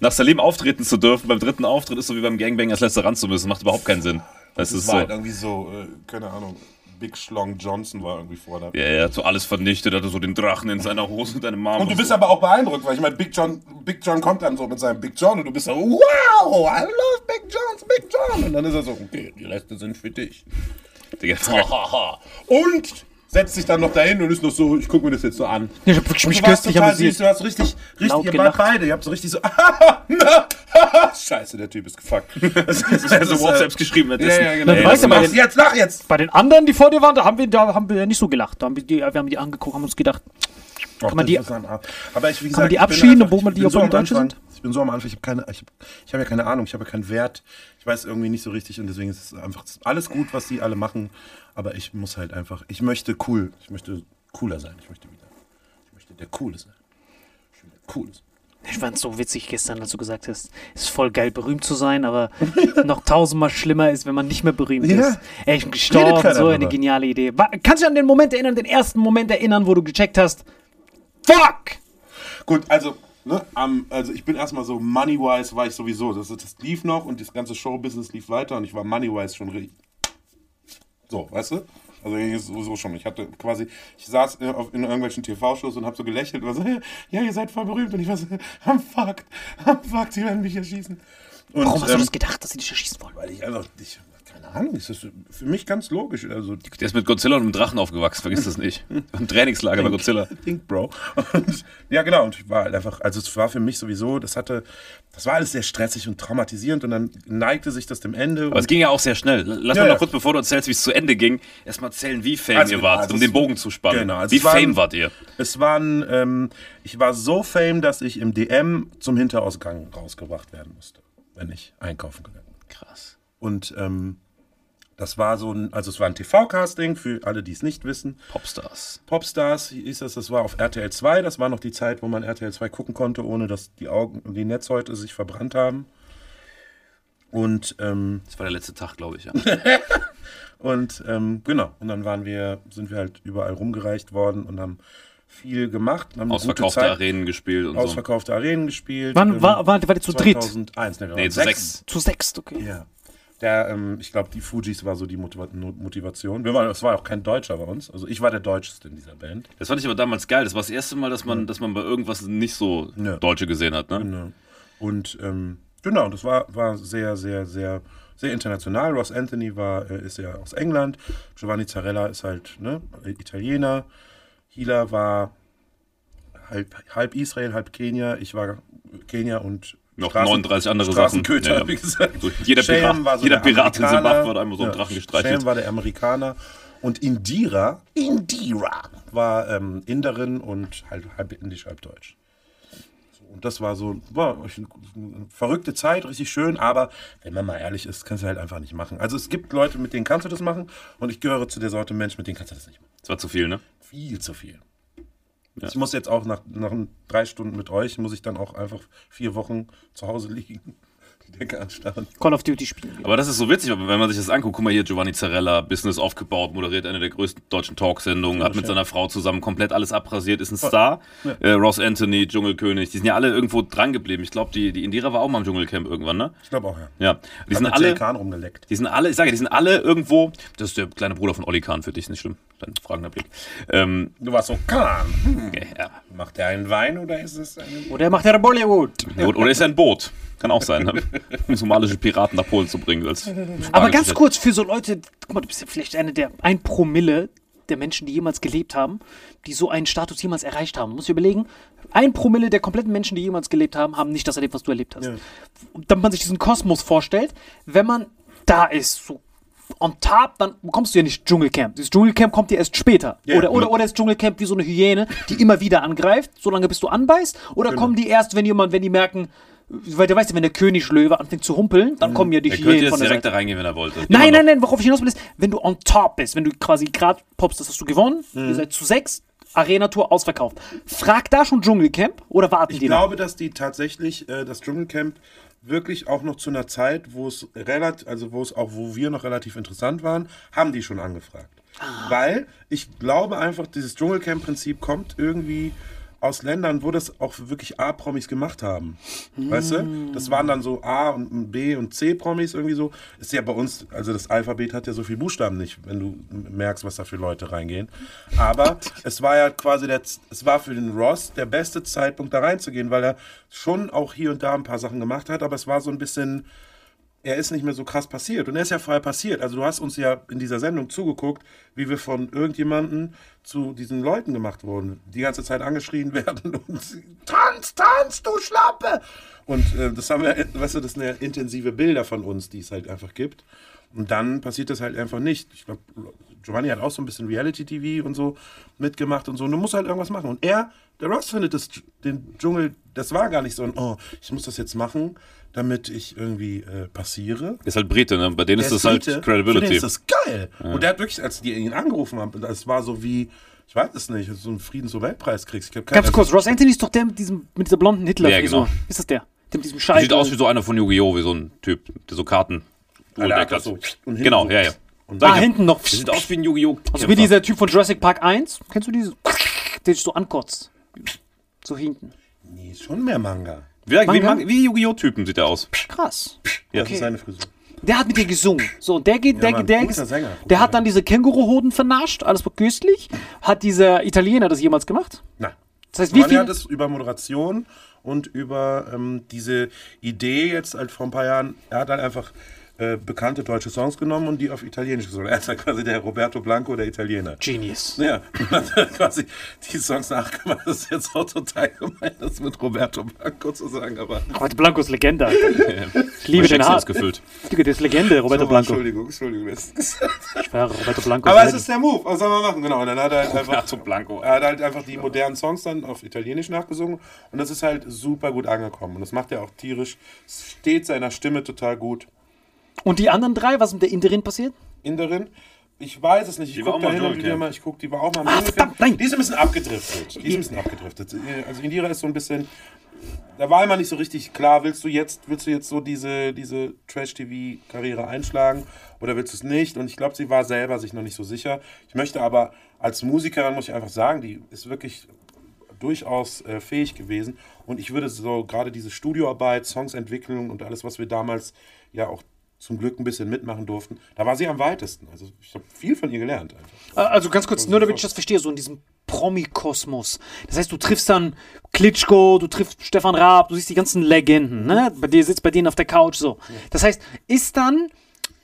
Nach Salim auftreten zu dürfen, beim dritten Auftritt ist so wie beim Gangbang als letzter ran zu müssen. Macht überhaupt keinen Sinn. Das Das ist war so. halt irgendwie so, äh, keine Ahnung, Big Schlong Johnson war irgendwie vor da. Ja, er hat so alles vernichtet, hatte so den Drachen in seiner Hose und deine Mama. Und du bist so. aber auch beeindruckt, weil ich meine, Big John, Big John kommt dann so mit seinem Big John und du bist so, wow, I love Big John's Big John. Und dann ist er so, okay, die Reste sind für dich. Digga. Und setzt sich dann noch dahin und ist noch so, ich gucke mir das jetzt so an. Ich hab wirklich mich du köstlich amüsiert. du hast richtig, richtig, ihr wart beide, ihr habt so richtig so, scheiße, der Typ ist gefuckt. Das ist, Er so WhatsApps geschrieben Ja, währenddessen. ja, genau. Na, du Ey, weißt ja, bei machst den- jetzt, lach jetzt. Bei den anderen, die vor dir waren, da haben wir, da haben wir ja nicht so gelacht. Da haben wir, die, wir haben die angeguckt, haben uns gedacht, Kann man die- gesagt, man die einfach- obwohl man die auf so Deutsche sind? Ich bin so am Anfang, ich habe keine, ich habe ich hab ja keine Ahnung, ich habe ja keinen Wert. Ich weiß irgendwie nicht so richtig und deswegen ist es einfach alles gut, was die alle machen. Aber ich muss halt einfach, ich möchte cool, ich möchte cooler sein. Ich möchte wieder, ich möchte der Coole sein. Ich will der Coole sein. ich fand es so witzig gestern, als du gesagt hast, es ist voll geil, berühmt zu sein, aber noch tausendmal schlimmer ist, wenn man nicht mehr berühmt Ja. ist. Ey, ich bin gestorben, so eine geniale Idee. Kannst du dich an den Moment erinnern, den ersten Moment erinnern, wo du gecheckt hast, fuck! Gut, also, ne, am- also ich bin erstmal so money-wise war ich sowieso. Das, das lief noch und das ganze Showbusiness lief weiter und ich war money-wise schon richtig. So, weißt du? Also sowieso schon. Ich hatte quasi, ich saß äh, auf, in irgendwelchen TV-Shows und hab so gelächelt und war so, ja, ihr seid voll berühmt. Und ich war so, I'm fucked, I'm fucked, die werden mich erschießen. Und, Warum hast du ähm, das gedacht, dass sie dich erschießen wollen? Weil ich einfach, ich, Ahnung, ist das für mich ganz logisch. Also, Der ist mit Godzilla und einem Drachen aufgewachsen, vergiss das nicht. Im Trainingslager bei Godzilla. Think, Bro. Und, ja, genau. Und ich war halt einfach, also es war für mich sowieso, das hatte, das war alles sehr stressig und traumatisierend und dann neigte sich das dem Ende. Aber es ging ja auch sehr schnell. Lass Ja, mal noch kurz, bevor du erzählst, wie es zu Ende ging, erstmal erzählen, wie fame Also, ihr wart, also um den Bogen zu spannen. Genau, also wie waren- fame wart ihr? es waren, ähm, ich war so fame, dass ich im DM zum Hinterausgang rausgebracht werden musste, wenn ich einkaufen gegangen bin. Krass. Und ähm, das war so ein, also es war ein TV-Casting für alle, die es nicht wissen. Popstars. Popstars hieß das, das war auf RTL 2. Das war noch die Zeit, wo man RTL 2 gucken konnte, ohne dass die Augen und die Netzhäute sich verbrannt haben. Und, ähm, Das war der letzte Tag, glaube ich, ja. und ähm, genau, und dann waren wir, sind wir halt überall rumgereicht worden und haben viel gemacht. Haben Ausverkaufte Zeit- Arenen gespielt und so. Ausverkaufte Arenen gespielt. Wann Ähm, war, war, war die zu dritt? 2001, ne, Nee, zu sechs. Zu sechst, okay. Ja. Der, ähm, ich glaube, die Fujis war so die Motiva Motivation. Wir waren, es war auch kein Deutscher bei uns. Also ich war der Deutscheste in dieser Band. Das fand ich aber damals geil. Das war das erste Mal, dass man, dass man bei irgendwas nicht so Ja. Deutsche gesehen hat. Ne? Genau. Und ähm, genau, das war, war sehr, sehr, sehr, sehr international. Ross Anthony war, äh, ist ja aus England. Giovanni Zarella ist halt ne, Italiener. Hila war halb, halb Israel, halb Kenia. Ich war Kenia und Noch Straßen- 39 andere Sachen. Ja, ja. wie gesagt. So, jeder Sham Pirat- war so jeder der Pirat in. Zimbabwe hat einmal so einen Drachen gestreichelt. Sham war der Amerikaner. Und Indira, Indira war ähm, Inderin und halt halb indisch, halb deutsch. So, und das war so, war eine verrückte Zeit, richtig schön, aber wenn man mal ehrlich ist, kannst du halt einfach nicht machen. Also es gibt Leute, mit denen kannst du das machen und ich gehöre zu der Sorte Mensch, mit denen kannst du das nicht machen. Das war zu viel, ne? Viel zu viel. Ja. Ich muss jetzt auch nach, nach drei Stunden mit euch, muss ich dann auch einfach vier Wochen zu Hause liegen. Die Decke anstarren. Call of Duty spielen. Aber das ist so witzig, wenn man sich das anguckt. Guck mal hier, Giovanni Zarella, Business aufgebaut, moderiert eine der größten deutschen Talksendungen, hat mit seiner Frau zusammen komplett alles abrasiert, ist ein Star. Äh, Ross Anthony, Dschungelkönig, die sind ja alle irgendwo dran geblieben. Ich glaube, die, die Indira war auch mal im Dschungelcamp irgendwann, ne? Ich glaube auch, ja. Ja. Die Hat sind alle. Kahn rumgeleckt. Die sind alle, ich sage, die sind alle irgendwo. Das ist der kleine Bruder von Olli Kahn für dich, ist nicht schlimm. Dein fragender Blick. Ähm, Du warst so, Kahn. ja. Macht er einen Wein oder ist es ein... Oder macht er Bollywood? Oder oder ist er ein Boot? Kann auch sein, ne? um somalische Piraten nach Polen zu bringen. Als Aber ganz kurz für so Leute, guck mal, du bist ja vielleicht eine der ein Promille der Menschen, die jemals gelebt haben, die so einen Status jemals erreicht haben. Du musst dir überlegen, ein Promille der kompletten Menschen, die jemals gelebt haben, haben nicht das erlebt, was du erlebt hast. Und damit man sich diesen Kosmos vorstellt, wenn man da ist, so on top, dann bekommst du ja nicht Dschungelcamp. Das Dschungelcamp kommt dir erst später. Ja. Oder, oder, oder ist Dschungelcamp wie so eine Hyäne, die immer wieder angreift, solange bis du anbeißt? Oder Genau. kommen die erst, wenn jemand, wenn die merken, weil du weißt ja, wenn der Königslöwe anfängt zu humpeln, dann kommen ja die er könnte Hyänen jetzt von der direkt Seite. da reingehen, wenn er wollte. Nein, nein, noch. nein, worauf ich hinaus will, ist, wenn du on top bist, wenn du quasi gerade poppst, das hast du gewonnen, Mhm. ihr seid zu sechs, Arena-Tour ausverkauft. Frag da schon Dschungelcamp oder warten Ich die noch? glaube, dass die tatsächlich äh, das Dschungelcamp wirklich auch noch zu einer Zeit, wo es relativ, also wo es auch, wo wir noch relativ interessant waren, haben die schon angefragt. Weil ich glaube einfach, dieses Dschungelcamp-Prinzip kommt irgendwie aus Ländern, wo das auch wirklich A-Promis gemacht haben. Weißt du? Das waren dann so A und B und C-Promis irgendwie so. Ist ja bei uns, also das Alphabet hat ja so viele Buchstaben nicht, wenn du merkst, was da für Leute reingehen. Aber es war ja quasi der, es war für den Ross der beste Zeitpunkt da reinzugehen, weil er schon auch hier und da ein paar Sachen gemacht hat, aber es war so ein bisschen er ist nicht mehr so krass passiert. Und er ist ja vorher passiert. Also du hast uns ja in dieser Sendung zugeguckt, wie wir von irgendjemandem zu diesen Leuten gemacht wurden, die ganze Zeit angeschrien werden und tanz, tanz, du Schlappe! Und äh, das haben wir, weißt du, das sind ja intensive Bilder von uns, die es halt einfach gibt. Und dann passiert das halt einfach nicht. Ich glaube, Giovanni hat auch so ein bisschen Reality-TV und so mitgemacht und so. Und du musst halt irgendwas machen. Und er, der Ross findet das, den Dschungel, das war gar nicht so ein, oh, ich muss das jetzt machen, damit ich irgendwie äh, passiere. Ist halt Brite, ne? Bei denen ist Der das halt Brite, Für den Credibility. ist das geil. Und der hat wirklich, als die ihn angerufen haben, das war so wie, ich weiß es nicht, so einen Friedens- und Weltpreis kriegst. Ganz kurz, Ross Anthony ist doch der mit, diesem, mit dieser blonden Hitler-Frisur. Ja, genau. Ist das der? Der mit diesem Scheiß. Sieht aus wie so einer von Yu-Gi-Oh!, wie so ein Typ, der so Karten er hat. so und Genau, so- ja, ja. Und Ah, Solche- hinten noch. Der sieht aus wie ein Yu-Gi-Oh! Also wie dieser Typ von Jurassic Park 1. Kennst du diese? Der sich so ankotzt. So hinten. Nee, ist schon mehr Manga. Wie, wie, wie Yu-Gi-Oh!-Typen sieht der aus. Krass. Ja. Das ist seine Frisur. Der hat mit dir gesungen. So, der geht, der, Mann, der, der, Sänger, der hat dann diese Känguruhoden vernascht, alles köstlich. Hat dieser Italiener das jemals gemacht? Na. Das heißt, wie viel- hat es über Moderation und über ähm, diese Idee jetzt halt vor ein paar Jahren, er hat halt einfach äh, bekannte deutsche Songs genommen und die auf Italienisch gesungen. Er ist ja quasi der Roberto Blanco der Italiener. Genius. Ja, und hat dann quasi die Songs nachgemacht. Das ist jetzt auch total gemein, das mit Roberto Blanco zu sagen, aber. Roberto Blanco ist Legende. Ich liebe den Shakespeare Hart. ist gefüllt. Digga, der ist Legende, Roberto Blanco. Entschuldigung, Entschuldigung. das Ich schwöre, Roberto Blanco Aber es ist der Move. Was soll man machen? Genau. Und dann hat er halt einfach. Blanco. Er hat halt einfach die modernen Songs dann auf Italienisch nachgesungen und das ist halt super gut angekommen. Und das macht er auch tierisch. Steht seiner Stimme total gut. Und die anderen drei, was mit der Inderin passiert? Inderin. Ich weiß es nicht. Ich gucke da mal hin und im wieder mal. Ich gucke, die war auch mal im Ah, verdammt, nein. Die ist ein bisschen abgedriftet. Die ist ein bisschen abgedriftet. Also Indira ist so ein bisschen. Da war immer nicht so richtig klar, willst du jetzt, willst du jetzt so diese, diese Trash-TV-Karriere einschlagen oder willst du es nicht? Und ich glaube, sie war selber sich noch nicht so sicher. Ich möchte aber als Musikerin, muss ich einfach sagen, die ist wirklich durchaus äh, fähig gewesen. Und ich würde so gerade diese Studioarbeit, Songsentwicklung und alles, was wir damals ja auch zum Glück ein bisschen mitmachen durften, da war sie am weitesten. Also ich habe viel von ihr gelernt. Einfach. Also ganz kurz, nur damit ich das verstehe, so in diesem Promi-Kosmos. Das heißt, du triffst dann Klitschko, du triffst Stefan Raab, du siehst die ganzen Legenden, ne? Bei dir sitzt bei denen auf der Couch so. Das heißt, ist dann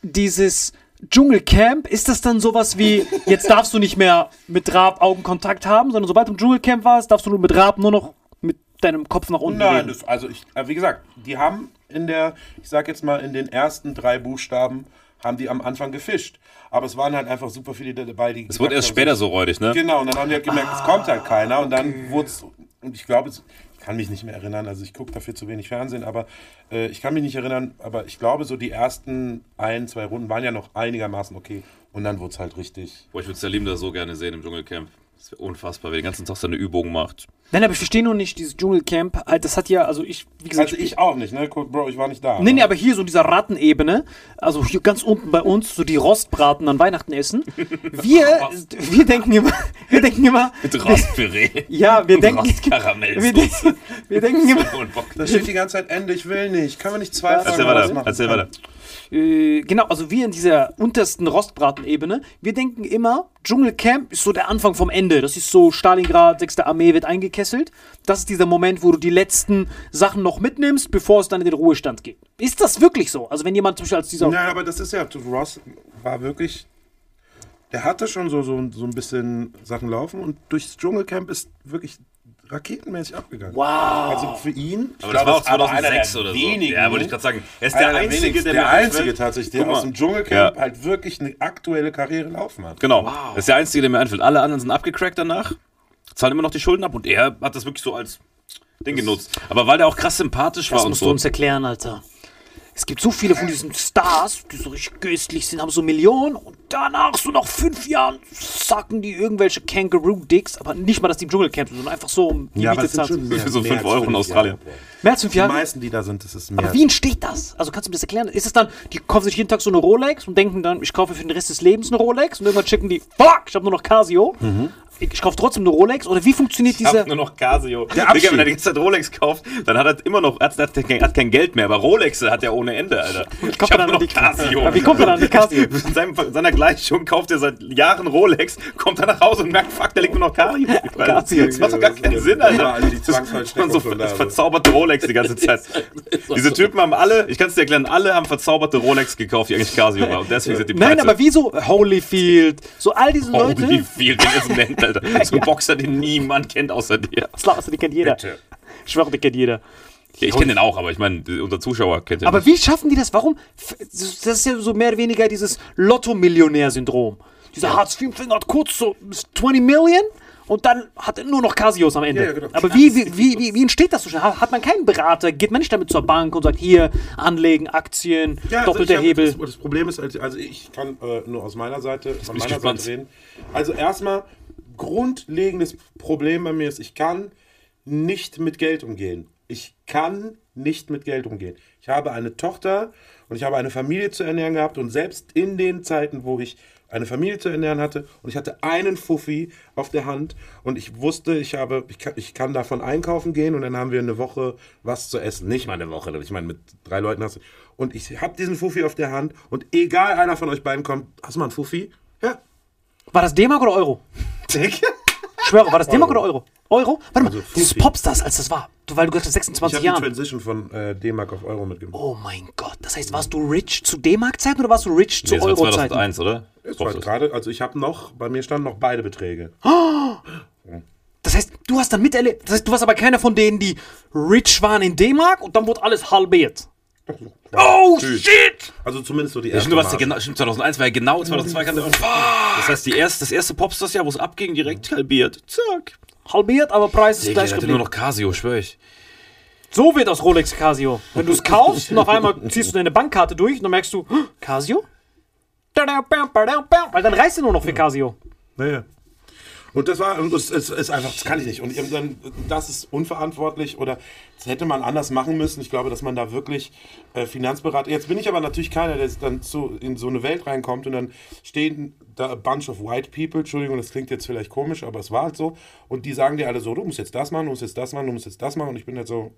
dieses Dschungelcamp, ist das dann sowas wie, jetzt darfst du nicht mehr mit Raab Augenkontakt haben, sondern sobald du im Dschungelcamp warst, darfst du mit Raab nur noch mit deinem Kopf nach unten Nein, das, also ich, äh, wie gesagt, die haben in der, ich sag jetzt mal, in den ersten drei Buchstaben haben die am Anfang gefischt. Aber es waren halt einfach super viele dabei, die. Es wurde erst später so räudig, ne? Genau, und dann haben die halt gemerkt, es kommt halt keiner. Und dann wurde es, und ich glaube, es- ich kann mich nicht mehr erinnern, also ich gucke dafür zu wenig Fernsehen, aber äh, ich kann mich nicht erinnern, aber ich glaube, so die ersten ein, zwei Runden waren ja noch einigermaßen okay. Und dann wurde es halt richtig. Boah, ich würde Salim da so gerne sehen im Dschungelcamp. Das wäre unfassbar, wenn er den ganzen Tag seine Übungen macht. Nein, aber ich verstehe nur nicht, dieses Dschungelcamp, halt, das hat ja, also ich, wie gesagt, Also ich auch nicht, ne? Bro, ich war nicht da. Nee, nee, aber hier so in dieser Rattenebene, also hier ganz unten bei uns, so die Rostbraten an Weihnachten essen. Wir, wir denken immer, wir denken immer, Mit Rostpüree. ja, wir denken, Rostkaramell. wir, denken- wir denken immer, Da steht die ganze Zeit Ende, ich will nicht. Können wir nicht zwei Erzähl weiter, erzähl weiter. Äh, genau, also wir in dieser untersten Rostbratenebene, wir denken immer, Dschungelcamp ist so der Anfang vom Ende. Das ist so Stalingrad, 6. Armee wird eingekesselt. Das ist dieser Moment, wo du die letzten Sachen noch mitnimmst, bevor es dann in den Ruhestand geht. Ist das wirklich so? Also wenn jemand zum Beispiel als dieser... Nein, aber das ist ja, Ross war wirklich, der hatte schon so, so, so ein bisschen Sachen laufen und durchs Dschungelcamp ist wirklich raketenmäßig abgegangen. Wow. Also für ihn, ich Aber das glaube, war auch es ist aber einer 2006 der oder so. wenigen, Ja, wollte ich gerade sagen. Er ist einer der Einzige, der der Einzige tatsächlich, der aus dem Dschungelcamp Ja. halt wirklich eine aktuelle Karriere laufen hat. Genau. Das ist der Einzige, der mir einfällt. Alle anderen sind abgecrackt danach, zahlen immer noch die Schulden ab und er hat das wirklich so als Ding genutzt. Aber weil der auch krass sympathisch war Das und musst so. du uns erklären, Alter. Es gibt so viele von diesen Stars, die so richtig köstlich sind, haben so Millionen und danach, so nach fünf Jahren, sacken die irgendwelche Kangaroo-Dicks, aber nicht mal, dass die im Dschungelcamp sind, sondern einfach so, um die Miete zu zahlen. mehr- Für so fünf Euro in Australien. Jahre. Mehr als fünf Die Jahre? meisten, die da sind, das ist mehr. Aber wie entsteht das? Also kannst du mir das erklären? Ist es dann, die kaufen sich jeden Tag so eine Rolex und denken dann, ich kaufe für den Rest des Lebens eine Rolex und irgendwann checken die, fuck, ich habe nur noch Casio. ich, ich kaufe trotzdem eine Rolex? Oder wie funktioniert Ich hab dieser. nur noch Casio. Der Digga, Abschied. wenn er die ganze Zeit Rolex kauft, dann hat er immer noch, hat, hat, kein, hat kein Geld mehr, aber Rolex hat er ohne Ende, Alter. Ich kommt hab er dann nur noch die- Casio. Ja, wie kommt er dann an die Casio? In seinem, in seiner Gleichung kauft er seit Jahren Rolex, kommt dann nach Hause und merkt, fuck, da liegt nur noch Casio. Casio. Das macht doch gar keinen Sinn, Ja, Alter. also die Und Zwangsvollstreckung so schon da. ver verzauberte Rolex die ganze Zeit. Diese Typen haben alle, ich kann es dir erklären, alle haben verzauberte Rolex gekauft, die eigentlich Casio war. Und deswegen sind die Nein, pleite. aber wieso Holyfield? So all diese Leute. Holy viel, den es nennt, Alter. So ein Boxer, den niemand kennt außer dir. Klar, also, die kennt jeder. Bitte. Ich schwöre, die kennt jeder. Ja, ich kenne den auch, aber ich meine, unser Zuschauer kennt den. Aber nicht. wie schaffen die das? Warum? Das ist ja so mehr oder weniger dieses Lotto-Millionär-Syndrom. Dieser Hartz-IV-Finger hat kurz so 20 Million und dann hat er nur noch Casios am Ende. Ja, ja, genau. Aber wie, wie, wie, wie, entsteht das so schnell? Hat man keinen Berater? Geht man nicht damit zur Bank und sagt, hier, anlegen, Aktien, Ja, also doppelter Hebel? Das, das Problem ist, also ich kann äh, nur aus meiner Seite, von meiner. Seite reden. Also erstmal, grundlegendes Problem bei mir ist, ich kann nicht mit Geld umgehen. Ich kann nicht mit Geld umgehen. Ich habe eine Tochter und ich habe eine Familie zu ernähren gehabt und selbst in den Zeiten, wo ich eine Familie zu ernähren hatte und ich hatte einen Fuffi auf der Hand und ich wusste, ich habe, ich kann, ich kann davon einkaufen gehen und dann haben wir eine Woche was zu essen. Nicht mal eine Woche, ich meine, mit drei Leuten hast du. Und ich habe diesen Fuffi auf der Hand und egal einer von euch beiden kommt, hast du mal einen Fuffi? War das D-Mark oder Euro? Digga. Ich schwöre, war das D-Mark oder Euro? Euro? Warte mal, Also dieses. Popstars, als das war. Du, weil du gesagt hast, Ich 26 habe die Jahren. Transition von äh, D-Mark auf Euro mitgenommen. Oh mein Gott. Das heißt, warst du rich zu D-Mark-Zeiten oder warst du rich zu Nee, das war Euro-Zeiten? 2001, oder? Es war gerade, also ich habe noch, bei mir standen noch beide Beträge. Das heißt, du hast dann miterlebt. Das heißt, du warst aber keiner von denen, die rich waren in D-Mark und dann wurde alles halbiert. Oh shit! Also zumindest so die Ja, erste stimmt, ja Marge. genau, stimmt, 2001 war ja genau 2002 kannte Das heißt, die erste, das erste Popstars-Jahr, wo es abging, direkt halbiert. Zack. Halbiert, aber Preis ist Digga, gleich geblieben. nur noch Casio, schwör ich. So wird das Rolex Casio. Wenn du es kaufst und auf einmal ziehst du deine Bankkarte durch und dann merkst du, "Huh, Casio? Weil dann reißt du nur noch für Casio. Naja. Und das war, das ist, einfach, das kann ich nicht. Und dann, das ist unverantwortlich oder das hätte man anders machen müssen. Ich glaube, dass man da wirklich äh, Finanzberater. Jetzt bin ich aber natürlich keiner, der dann zu, in so eine Welt reinkommt und dann stehen da a bunch of white people, Entschuldigung, das klingt jetzt vielleicht komisch, aber es war halt so. Und die sagen dir alle so, du musst jetzt das machen, du musst jetzt das machen, du musst jetzt das machen. Und ich bin halt so,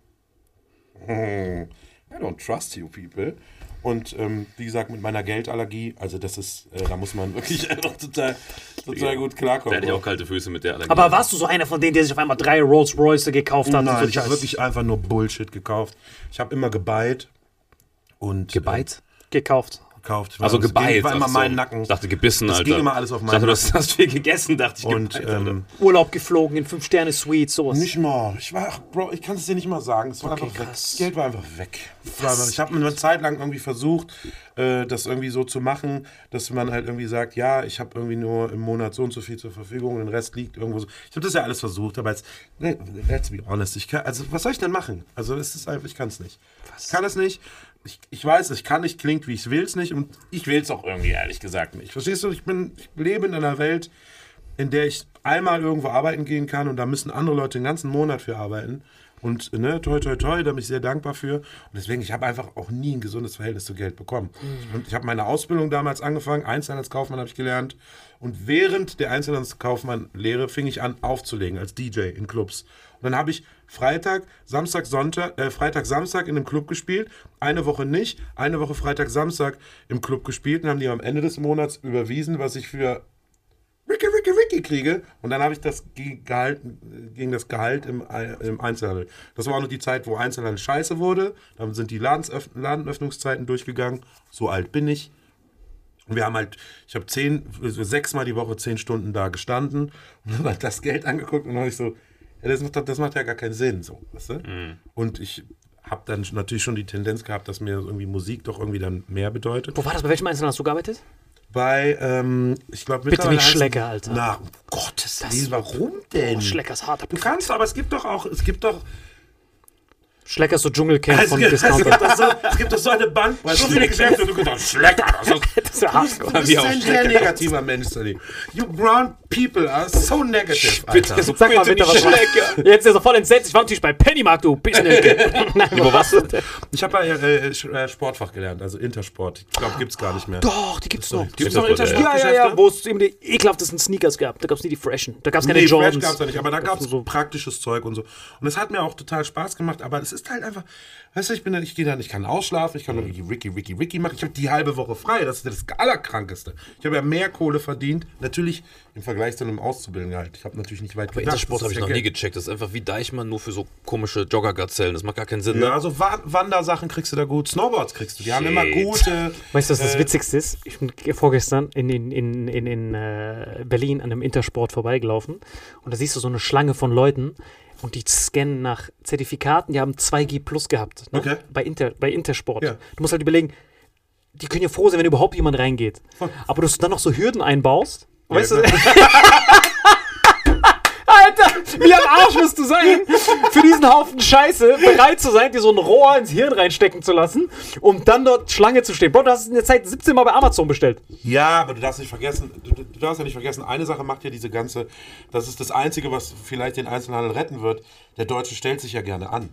hm, I don't trust you people. Und ähm, wie gesagt, mit meiner Geldallergie, also das ist, äh, da muss man wirklich einfach total, total gut Da klarkommen. hätte ich auch kalte Füße mit der Allergie. Aber warst du so einer von denen, der sich auf einmal drei Rolls Royce gekauft hat? und Nein, so ich habe wirklich einfach nur Bullshit gekauft. Ich habe immer gebeit und Gebeit? äh, gekauft. Also Es ging- gebeit. War immer so. mein Nacken. Ich dachte gebissen, Das Alter. ging immer alles auf Ich meinen dachte, du hast, hast viel gegessen, dachte ich. Und gebeit, Alter. ähm, Urlaub geflogen in Fünf-Sterne-Suite, sowas. nicht mal. Ich war, Bro, ich kann es dir nicht mal sagen. Es war einfach weg. Das Geld war einfach weg. Einfach, ich habe eine Zeit lang irgendwie versucht, äh, das irgendwie so zu machen, dass man halt irgendwie sagt, ja, ich habe irgendwie nur im Monat so und so viel zur Verfügung und den Rest liegt irgendwo so. Ich habe das ja alles versucht, aber jetzt, nee, let's be honest, ich kann, also was soll ich denn machen? Also es ist einfach, ich kann es nicht. Ich kann es nicht. Ich, ich weiß, ich kann nicht, klingt wie ich will es nicht und ich will es auch irgendwie ehrlich gesagt nicht. Verstehst du? Ich bin, ich lebe in einer Welt, in der ich einmal irgendwo arbeiten gehen kann und da müssen andere Leute den ganzen Monat für arbeiten. Und ne, toi, toi, toi, da bin ich sehr dankbar für. Und deswegen, ich habe einfach auch nie ein gesundes Verhältnis zu Geld bekommen. Und ich habe meine Ausbildung damals angefangen, Einzelhandelskaufmann habe ich gelernt. Und während der Einzelhandelskaufmann-Lehre fing ich an aufzulegen als DJ in Clubs. Und dann habe ich Freitag, Samstag, Sonntag, äh, Freitag, Samstag in einem Club gespielt, eine Woche nicht, eine Woche Freitag, Samstag im Club gespielt und haben die am Ende des Monats überwiesen, was ich für Ricky, Ricky, Ricky kriege. Und dann habe ich das Gehalt, gegen das Gehalt im, im Einzelhandel. Das war auch noch die Zeit, wo Einzelhandel scheiße wurde. Dann sind die Ladensöff Ladenöffnungszeiten durchgegangen. So alt bin ich. Und wir haben halt, ich habe zehn, so sechsmal die Woche zehn Stunden da gestanden und habe halt das Geld angeguckt und dann habe ich so, ja, das, macht, das macht ja gar keinen Sinn, so, weißt du? Und ich habe dann natürlich schon die Tendenz gehabt, dass mir irgendwie Musik doch irgendwie dann mehr bedeutet. Wo war das? Bei welchem Einzelnen hast du gearbeitet? Bei, ähm, ich glaube, Bitte nicht Schlecker, Alter. Na, um Gottes Willen, warum denn? Oh, Schleckers harter Du kannst, aber es gibt doch auch, es gibt doch, Schlecker ist so Dschungelcamp Es von gibt, es, Discounter. gibt doch so, es gibt doch so eine Bandbreite. So viele Geschäfte. Du kannst Schlecker. Das ist, Das ist ja du bist ein sehr negativer Mensch, Sonny. You brown people are so negative, Alter. Sag mal bitte was. Schlecker. Jetzt ist er so voll entsetzt. Ich war natürlich bei Pennymarkt, du Business. Wo warst du? Ich habe ja äh, Sch- äh, Sportfach gelernt, also Intersport. Ich glaube, gibt's gar nicht mehr. Doch, die gibt's noch. Gibt's noch Intersport, Ja, ja, Intersportgeschäfte? ja, wo es eben die ekelhaftesten Sneakers gab. Da gab's nie die Freshen. Da gab's keine Nee, Fresh Jordans. gab's da nicht, aber da gab's so. praktisches Zeug und so. Und es hat mir auch total Spaß gemacht, aber es ist halt einfach, weißt du, ich bin da, ich gehe da, ich kann ausschlafen, ich kann Ricky, Ricky, Ricky, Ricky machen. Ich habe die halbe Woche frei, das ist das Allerkrankeste. Ich habe ja mehr Kohle verdient, natürlich im Vergleich zu einem Auszubildenden halt. Ich habe natürlich nicht weit Bei gedacht. Intersport Das habe ist ich ja noch nie gecheckt. Das ist einfach wie Deichmann, nur für so komische Joggergazellen. Das macht gar keinen Sinn, Ja, ne? also Wa- Wandersachen kriegst du da gut, Snowboards kriegst du. Die haben Shit. immer gute. Weißt du, was das äh, Witzigste ist? Ich bin ge- vorgestern in, in, in, in, in äh, Berlin an einem Intersport vorbeigelaufen und da siehst du so eine Schlange von Leuten und die scannen nach Zertifikaten, die haben 2G Plus gehabt. Ne? Okay. Bei, Inter, bei Intersport. Ja. Du musst halt überlegen, die können ja froh sein, wenn überhaupt jemand reingeht. Aber dass du dann noch so Hürden einbaust, weißt du, Alter, wie am Arsch musst du sein, für diesen Haufen Scheiße bereit zu sein, dir so ein Rohr ins Hirn reinstecken zu lassen, um dann dort Schlange zu stehen. Bro, du hast es in der Zeit 17 Mal bei Amazon bestellt. Ja, aber du darfst nicht vergessen, du, du darfst ja nicht vergessen, eine Sache macht ja diese ganze, das ist das Einzige, was vielleicht den Einzelhandel retten wird. Der Deutsche stellt sich ja gerne an.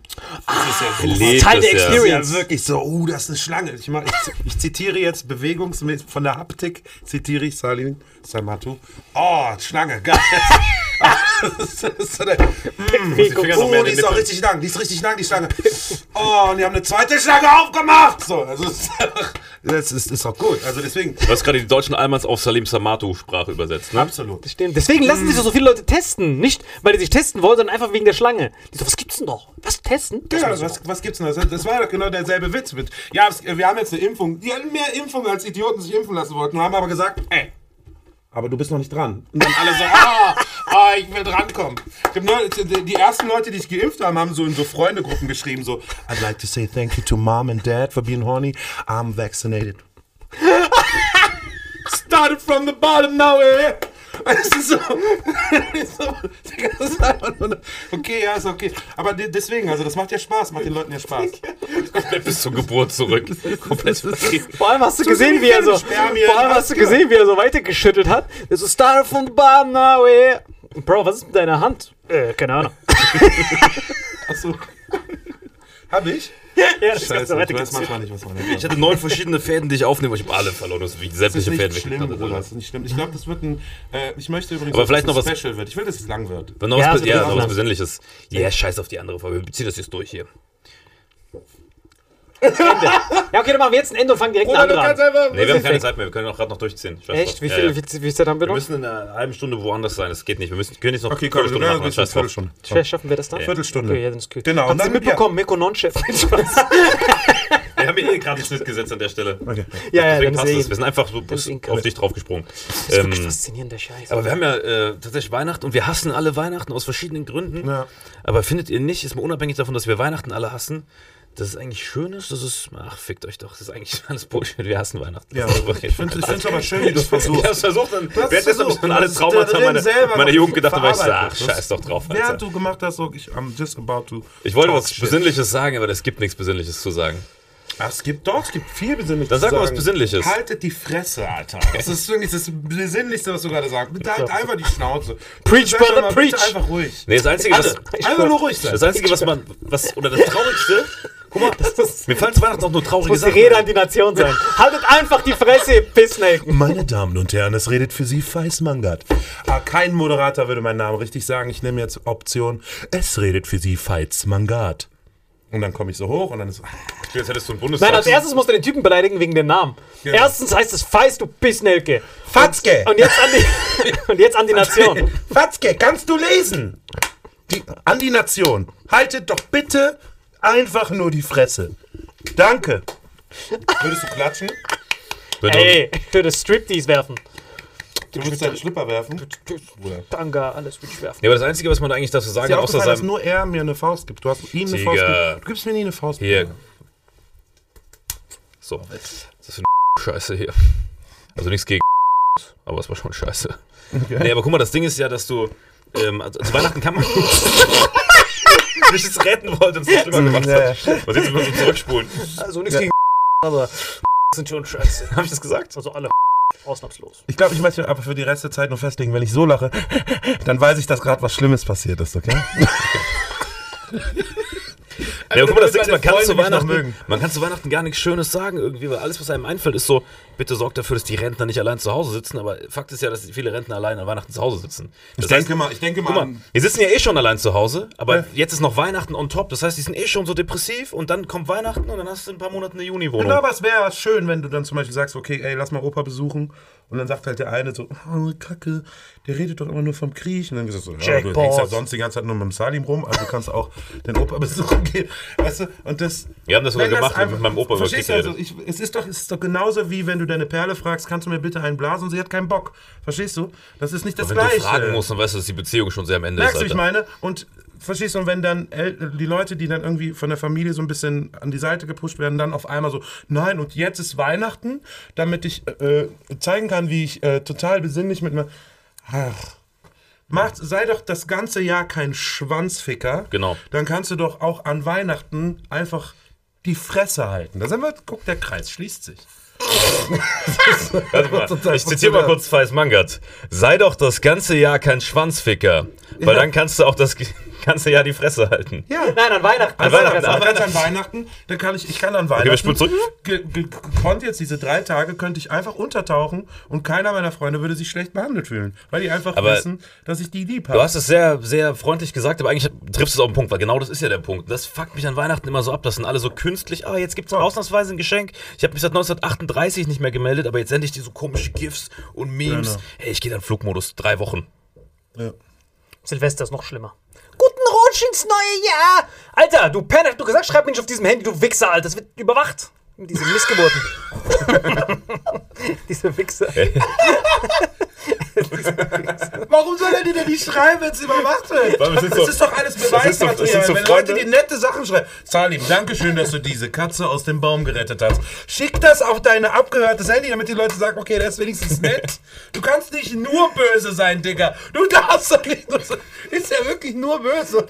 Das ist ja so. lebt Teil der Experience. ja wirklich so, uh, das ist eine Schlange. Ich, mach, ich, ich zitiere jetzt bewegungsmäßig von der Haptik, zitiere ich Salim Samatu. Oh, Schlange, geil. das ist, das ist so eine, noch oh, die ist auch richtig lang, die ist richtig lang, die Schlange. Oh, und die haben eine zweite Schlange aufgemacht. So, also das ist, ist auch gut. Also deswegen, Du hast gerade die deutschen Almans auf Salim Samatu-Sprache übersetzt, ne? absolut. Stimmt. Deswegen lassen sich so, so viele Leute testen. Nicht, weil die sich testen wollen, sondern einfach wegen der Schlange. Die so, was gibt's denn noch? Was testen? Das Ja, muss was, was gibt's denn? Das, das war doch genau derselbe Witz mit. Ja, wir haben jetzt eine Impfung. Die hatten mehr Impfungen, als Idioten sich impfen lassen wollten. Und haben aber gesagt, ey, aber du bist noch nicht dran. Und dann alle so, ah, ah ich will drankommen. Ich die ersten Leute, die sich geimpft haben, haben so in so Freundegruppen geschrieben, so, I'd like to say thank you to mom and dad for being horny. I'm vaccinated. Started from the bottom now, ey. Es ist so, so das ist einfach nur okay, ja, ist okay. Aber de- deswegen, also das macht ja Spaß, macht den Leuten ja Spaß. Komplett bis zur Geburt zurück. Komplett. Vor allem hast du So gesehen, wie er so, vor allem hast du gesehen, wie er so weitergeschüttelt hat. So, start from the bottom now, ey. Bro, was ist mit deiner Hand? Äh, keine Ahnung. Achso. Hab ich? ja, das Scheiße, ich weiß manchmal nicht, was man Ich hatte neun verschiedene Fäden, die ich aufnehme, aber ich habe alle verloren. Das ist sämtliche nicht Fäden schlimm. Bruder. Das ist nicht schlimm. Ich glaube, das wird ein. Äh, ich möchte übrigens, Aber dass vielleicht noch was- Special wird. Ich will, dass es lang wird. Wenn noch Ja, was, ja, wird noch was. Besinnliches. Ja, scheiß auf die andere Folge. Wir ziehen das jetzt durch hier. Ja, okay, dann machen wir jetzt ein Ende und fangen direkt Bruder, an. einfach. Nee, wir haben keine Zeit mehr. Wir können auch gerade noch durchziehen. Scheiß Echt? Wie Ja, viel, ja. wie, wie viel Zeit haben wir Wir noch? müssen in einer halben Stunde woanders sein. Das geht nicht. Wir müssen, können jetzt noch Okay, komm, Viertelstunde ja, machen. Scheiß. Viertelstunde. Schnell schaffen wir das dann? Viertelstunde. Okay, ja, dann ist gut. Genau, ihr dann- mitbekommen, Mirko Non-Chef? Wir haben hier eh gerade einen Schnitt gesetzt an der Stelle. Okay. ja, ja, Deswegen passt eh- Wir sind einfach so auf dich draufgesprungen. Das ist wirklich Ähm, faszinierender Scheiß. aber wir haben ja äh, tatsächlich Weihnachten und wir hassen alle Weihnachten aus verschiedenen Gründen. Ja. Aber findet ihr nicht, ist mal unabhängig davon, dass wir Weihnachten alle hassen, dass es eigentlich schön ist? Das ist, ach, fickt euch doch. Das ist eigentlich alles Bullshit. Wir hassen Weihnachten. Ja, ich finde es aber schön, wie du es Ich hab's versuchst. versucht, dann währenddessen habe ich Du alle Traumata meiner, meiner Jugend gedacht, aber ich so, ach, scheiß doch drauf, Während Alter. du gemacht hast, so, ich, I'm just about to. Ich wollte was shit. Besinnliches sagen, aber es gibt nichts Besinnliches zu sagen. Ach, es gibt doch, es gibt viel Besinnliches. Dann sag mal was. Besinnliches. Haltet die Fresse, Alter. Das ist wirklich das Besinnlichste, was du gerade sagst. Bitte halt einfach die Schnauze. Preach, brother, bitte preach. Einfach ruhig. Nee, das Einzige, was, Alle, einfach nur ruhig sein. das Einzige, was man, was, oder das Traurigste, guck mal, mir fallen zu Weihnachten auch nur traurige muss die Sachen. Rede an die Nation sein. Haltet einfach die Fresse, ihr Pissnaken. Meine Damen und Herren, es redet für Sie Feis. Ah, kein Moderator würde meinen Namen richtig sagen. Ich nehme jetzt Option. Es redet für Sie Feis. Und dann komme ich so hoch und dann ist. Ich will, jetzt hättest du einen Bundestag. Nein, als erstes musst du den Typen beleidigen wegen dem Namen. Erstens heißt es Feis, du Pissnelke. Fatzke! Und jetzt an die, und jetzt an die Nation. Fatzke, kannst du lesen? Die, an die Nation. Haltet doch bitte einfach nur die Fresse. Danke. Würdest du klatschen? Ey, ich würde Striptease werfen. Du würdest deinen Schlipper werfen? Tanga, alles würde ich werfen. Ja, aber das Einzige, was man da eigentlich dazu sagen Ist kann, außer aufgefallen, dass seinem. nur er mir eine Faust gibt? Du hast ihm eine. Faust gegeben. Du gibst mir nie eine Faust. Hier. So. Was ist das für eine Scheiße hier? Also nichts gegen aber es war schon scheiße. Nee, aber guck mal, das Ding ist ja, dass du. Ähm, also zu Weihnachten kann man. mich jetzt retten wollte und es schlimmer gemacht hat. Und jetzt müssen wir so zurückspulen. Also nichts gegen aber sind schon scheiße. Habe ich das gesagt? Also alle ausnahmslos. Ich glaube, ich möchte aber für die Rest der Zeit nur festlegen, wenn ich so lache, dann weiß ich, dass gerade was Schlimmes passiert ist, okay? Ja, guck mal, das Ding Damit ist, man kann, zu Weihnachten, man kann zu Weihnachten gar nichts Schönes sagen irgendwie, weil alles, was einem einfällt, ist so, bitte sorgt dafür, dass die Rentner nicht allein zu Hause sitzen, aber Fakt ist ja, dass viele Rentner allein an Weihnachten zu Hause sitzen. Ich Das denke mal, ich denke mal, mal, wir sitzen ja eh schon allein zu Hause, aber Ja. jetzt ist noch Weihnachten on top. Das heißt, die sind eh schon so depressiv und dann kommt Weihnachten und dann hast du in ein paar Monaten eine Juni-Wohnung. Genau, aber es wäre schön, wenn du dann zum Beispiel sagst, okay, ey, lass mal Opa besuchen. Und dann sagt halt der eine so, oh, Kacke, der redet doch immer nur vom Krieg. Und dann gesagt so, ja, du hängst ja sonst die ganze Zeit nur mit dem Salim rum, also kannst du auch den Opa besuchen gehen. Weißt du, und das... Wir haben das sogar wenn gemacht, haben mit meinem Opa über Verstehst du, Krieg also ich, es, ist doch, es ist doch genauso, wie wenn du deine Perle fragst, kannst du mir bitte einen blasen? Und sie hat keinen Bock. Verstehst du? Das ist nicht das Wenn Gleiche. du fragen musst, dann weißt du, dass die Beziehung schon sehr am Ende Merkst du, ist. wie ich Alter. meine? Und verstehst du, und wenn dann die Leute, die dann irgendwie von der Familie so ein bisschen an die Seite gepusht werden, dann auf einmal so, nein, und jetzt ist Weihnachten, damit ich äh, zeigen kann, wie ich äh, total besinnlich mit mir. Ach. Macht, sei doch das ganze Jahr kein Schwanzficker. Genau. Dann kannst du doch auch an Weihnachten einfach die Fresse halten. Da sind wir, guck, der Kreis schließt sich. Mal, ich zitiere mal kurz Fais Mangert. Sei doch das ganze Jahr kein Schwanzficker, weil Ja. dann kannst du auch das ganze Jahr die Fresse halten. Ja. Nein, an Weihnachten. An Weihnachten, Aber an ganz an Weihnachten, dann kann ich, ich kann an Weihnachten. wir spulen zurück. ge- ge- Konnte jetzt diese drei Tage, könnte ich einfach untertauchen und keiner meiner Freunde würde sich schlecht behandelt fühlen. Weil die einfach Aber wissen, dass ich die lieb Du habe. hast es sehr, sehr freundlich gesagt, aber eigentlich triffst du es auf den Punkt, weil genau das ist ja der Punkt. Das fuckt mich an Weihnachten immer so ab. Das sind alle so künstlich. Ah, jetzt gibt es ausnahmsweise ein Geschenk. Ich habe mich seit 1938 nicht mehr gemeldet, aber jetzt endlich die so komische GIFs und Memes. Genau. Hey, ich gehe dann Flugmodus. Drei Wochen. Ja. Silvester ist noch schlimmer. Guten Rutsch ins neue Jahr! Alter, du Penner, du gesagt, schreib mich nicht auf diesem Handy, du Wichser, Alter. Das wird überwacht. Mit diesen Missgeburten. Diese Wichser. Warum soll er dir denn nicht schreiben, wenn es überwacht wird? Das ist doch alles ist Beweismaterial. so wenn. Leute dir nette Sachen schreiben. Salim, danke schön, dass du diese Katze aus dem Baum gerettet hast. Schick das auf deine abgehörtes Handy, damit die Leute sagen, okay, der ist wenigstens nett. Du kannst nicht nur böse sein, Digga. Du darfst doch nicht nur so. Ist ja wirklich nur böse.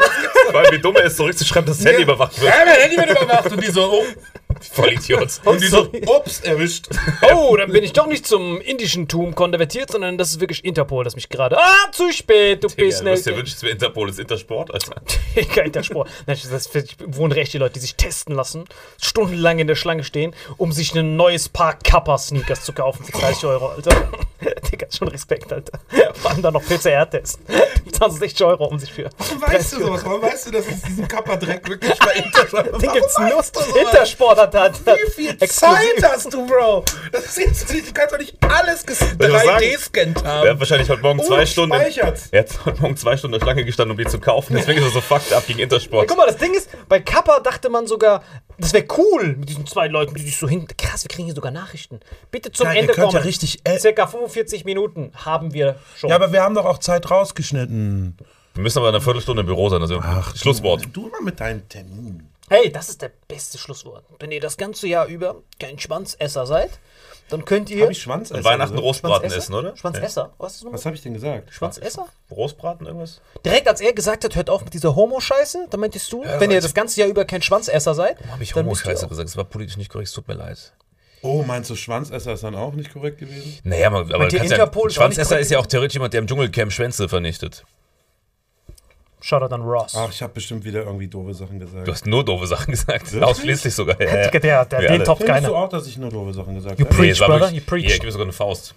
Weil wie dumm er ist, zurückzuschreiben, dass das Handy überwacht wird. Ja, mein Handy wird überwacht und die so, oh, Voll Idiot. und die so, ups, erwischt. Oh, dann bin ich doch nicht zum indischen Tum konvertiert, sondern das ist wirklich Interpol, das mich gerade. Ah, zu spät, du Ja, bist du dir schnell. wünschen, es wäre Interpol, das ist Intersport, Alter. Intersport. Nein, das wohnen recht die Leute, die sich testen lassen, stundenlang in der Schlange stehen, um sich ein neues Paar Kappa-Sneakers zu kaufen für 30 Euro, Alter. Digga, schon Respekt, Alter. Vor allem dann noch PCR-Test. Das sind 60 Euro, um sich für. Warum weißt du sowas? Warum weißt du, dass es diesen Kappa-Dreck wirklich bei Intersport Den gibt's nur. Intersport hat hat. Wie viel Zeit hast du, Bro? Das ist jetzt, nicht- du kannst doch nicht alles ges- ich was sagen? 3D-scannt Er haben. hat wahrscheinlich heute Morgen zwei Stunden. Unspeichert. Er hat heute Morgen zwei Stunden in der Schlange gestanden, um die zu kaufen. Deswegen ist er so fucked up gegen Intersport. Guck mal, das Ding ist, bei Kappa dachte man sogar, das wäre cool mit diesen zwei Leuten, die sich so hin. Krass, wir kriegen hier sogar Nachrichten. Bitte zum Ja, ihr Ende könnt kommen. ja richtig, äh- Circa 45 Minuten haben wir schon. Ja, aber wir haben doch auch Zeit rausgeschnitten. Wir müssen aber in einer Viertelstunde im Büro sein. Also Schlusswort. Du immer mit deinen Terminen. Hey, das ist der beste Schlusswort. Wenn ihr das ganze Jahr über kein Schwanzesser seid, dann könnt ihr. Hab ich Schwanz Und Weihnachten gesagt? Rostbraten Schwanzesser? essen, oder? Schwanzesser? Was das nochmal? Was habe ich denn gesagt? Schwanzesser? Ja. Rostbraten, irgendwas? Direkt als er gesagt hat, hört auf mit dieser Homo-Scheiße, dann meintest du, wenn ihr das ganze Jahr über kein Schwanzesser seid, Habe ich Homo-Scheiße gesagt. Das war politisch nicht korrekt. Es tut mir leid. Oh, meinst du, Schwanzesser ist dann auch nicht korrekt gewesen? Naja, aber, aber ja, Interpol nicht Schwanzesser ist ja auch theoretisch jemand, der im Dschungelcamp Schwänze vernichtet. Shoutout an Ross. Ach, ich habe bestimmt wieder irgendwie doofe Sachen gesagt. Du hast nur doofe Sachen gesagt. Ausschließlich sogar. Ja, ja. Der, der, den toppt Findest keiner. du auch, dass ich nur doofe Sachen gesagt You habe? preach, Nee, brother, wirklich- you preach. Ja, ich gebe sogar eine Faust.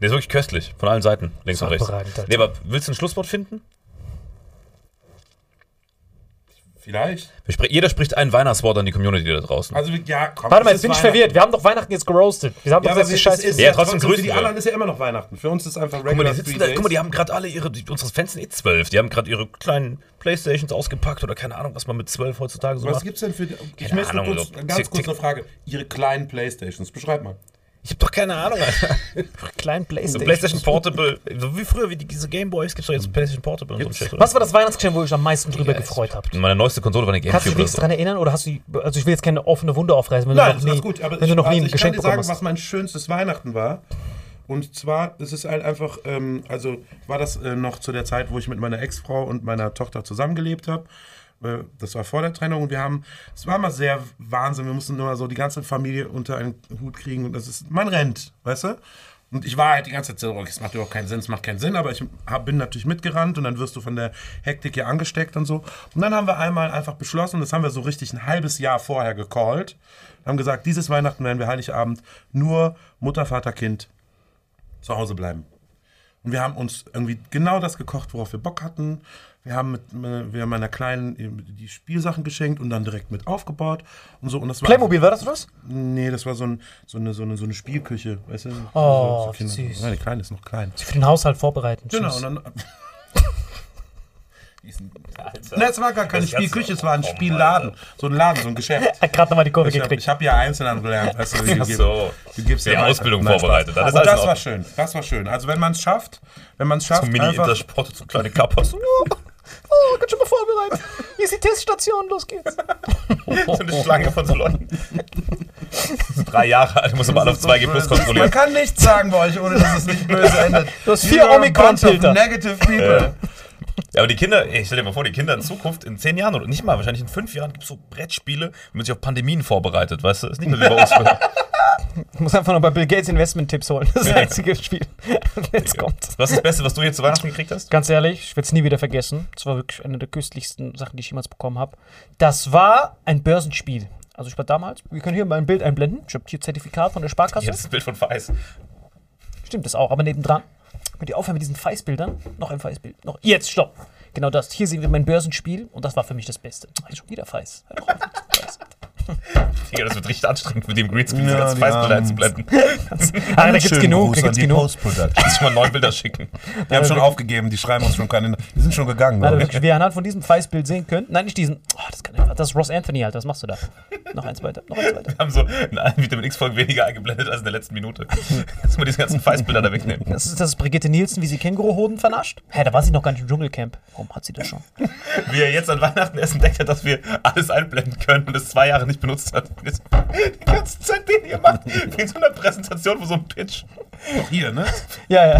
Nee, ist wirklich köstlich. Von allen Seiten. Links und rechts. Nee, aber willst du ein Schlusswort finden? Vielleicht. Spre- Jeder spricht ein Weihnachtswort an die Community da draußen. Also, ja, komm. Warte mal, jetzt bin ich verwirrt. Wir haben doch Weihnachten jetzt geroastet. Wir haben Ja, doch es die ist, Scheiße ist Ja, ja trotzdem grüßen Für die wir. anderen ist ja immer noch Weihnachten. Für uns ist einfach Guck mal, regular die sitzen da, guck mal, die haben gerade alle ihre, die, unsere Fans sind eh zwölf. Die haben gerade ihre kleinen Playstations ausgepackt oder keine Ahnung, was man mit zwölf heutzutage so Was macht. gibt's denn für die, Ich möchte kurz, ganz kurz eine Frage. Ihre kleinen Playstations, beschreib mal. Ich hab doch keine Ahnung, Alter. Kleinen So Playstation. PlayStation Portable, so wie früher, wie die, diese Gameboys, gibt's doch jetzt PlayStation Portable und so? Was war das Weihnachtsgeschenk, wo ihr euch am meisten drüber gefreut habt? Meine neueste Konsole war eine Kannst du dich Gamecube. Oder daran erinnern oder hast du, also ich will jetzt keine offene Wunde aufreißen, wenn Nein, du das noch nie, ist gut. Aber wenn du noch nie also ein ich Geschenk kann dir sagen, was mein schönstes Weihnachten war. Und zwar, das ist halt einfach, ähm, also war das äh, noch zu der Zeit, wo ich mit meiner Ex-Frau und meiner Tochter zusammengelebt habe. Äh, das war vor der Trennung und wir haben, es war immer sehr Wahnsinn, wir mussten immer so die ganze Familie unter einen Hut kriegen und das ist, man rennt, weißt du? Und ich war halt die ganze Zeit so, okay, es macht überhaupt keinen Sinn, es macht keinen Sinn, aber ich hab, bin natürlich mitgerannt und dann wirst du von der Hektik ja angesteckt und so. Und dann haben wir einmal einfach beschlossen, das haben wir so richtig ein halbes Jahr vorher gecallt, haben gesagt, dieses Weihnachten werden wir Heiligabend nur Mutter, Vater, Kind zu Hause bleiben. Und wir haben uns irgendwie genau das gekocht, worauf wir Bock hatten. Wir haben, mit, wir haben meiner Kleinen die Spielsachen geschenkt und dann direkt mit aufgebaut und so. Und das war Playmobil, war das was? Nee, das war so, ein, so, eine, so, eine, so eine Spielküche, weißt du? Oh, so, Kinder. süß. Nein, die Kleine ist noch klein. Für den Haushalt vorbereiten. Genau, Tschüss. und dann. Nein, es war gar keine Spielküche, es war ein Spielladen. So ein Laden, so ein Geschäft. Hat gerade nochmal die Kurve Ich habe gekriegt. hab ja Einzelhandel gelernt. Weißt du, Ach so. du gibst Die ja. Ausbildung Nein, vorbereitet, das ist Und alles das in war schön. Das war schön. Also wenn man es schafft, wenn man es schafft, So Mini-Intersport, so kleine Kappas. Oh, ganz schon mal vorbereitet. Hier ist die Teststation, los geht's. so eine Schlange von so Leuten. Drei Jahre alt, muss aber alle auf 2G Plus Man kontrollieren. kann nichts sagen bei euch, ohne dass es nicht böse endet. Du hast You vier Omikron-Filter. Negative people. Ja, aber die Kinder, ey, ich stell dir mal vor, die Kinder in Zukunft, in zehn Jahren oder nicht mal, wahrscheinlich in fünf Jahren gibt es so Brettspiele, wie man sich auf Pandemien vorbereitet, weißt du? Ist nicht mehr wie bei uns. Ich muss einfach noch bei Bill Gates Investment-Tipps holen. Das ist das einzige Spiel. Jetzt kommt's. Was ist das Beste, was du jetzt zu Weihnachten gekriegt hast? Ganz ehrlich, ich werde es nie wieder vergessen. Das war wirklich eine der köstlichsten Sachen, die ich jemals bekommen habe. Das war ein Börsenspiel. Also ich war damals, wir können hier mal ein Bild einblenden. Ich habe hier Zertifikat von der Sparkasse. Hier ist das Bild von Feis. Stimmt das auch, aber nebendran. Könnt ihr aufhören mit diesen Feisbildern? Noch ein Feisbild. Noch. Jetzt, stopp. Genau das. Hier sehen wir mein Börsenspiel und das war für mich das Beste. Ach, schon wieder Feis. Hör doch auf. Digga, das wird richtig anstrengend, mit dem Greenscreen diese Ja, ganzen die Feisbilder Armen. einzublenden. Ah, da gibt's genug, da gibt's genug. Post-Production. Kannst du mal neun Bilder schicken. Die haben schon aufgegeben, die schreiben uns schon keine. Die sind schon gegangen. Nein, wirklich, wie ihr anhand von diesem Feisbild sehen könnt. Nein, nicht diesen. Oh, das kann einfach. Das ist Ross Anthony halt. Was machst du da? Noch eins weiter. Noch eins weiter. Wir haben so in allen Vitamin X-Folgen weniger eingeblendet als in der letzten Minute. Du mal diese ganzen Feisbilder da wegnehmen. Das ist, das ist Brigitte Nielsen, wie sie Känguruhoden vernascht. Hä, da war sie noch gar nicht im Dschungelcamp. Warum hat sie das schon? Wie er jetzt an Weihnachten erst entdeckt hat, dass wir alles einblenden können und es zwei Jahre nicht benutzt hat. Und jetzt die ganze Zeit den hier macht. Wie so einer Präsentation von so einem Pitch. Hier, ne? Ja, ja.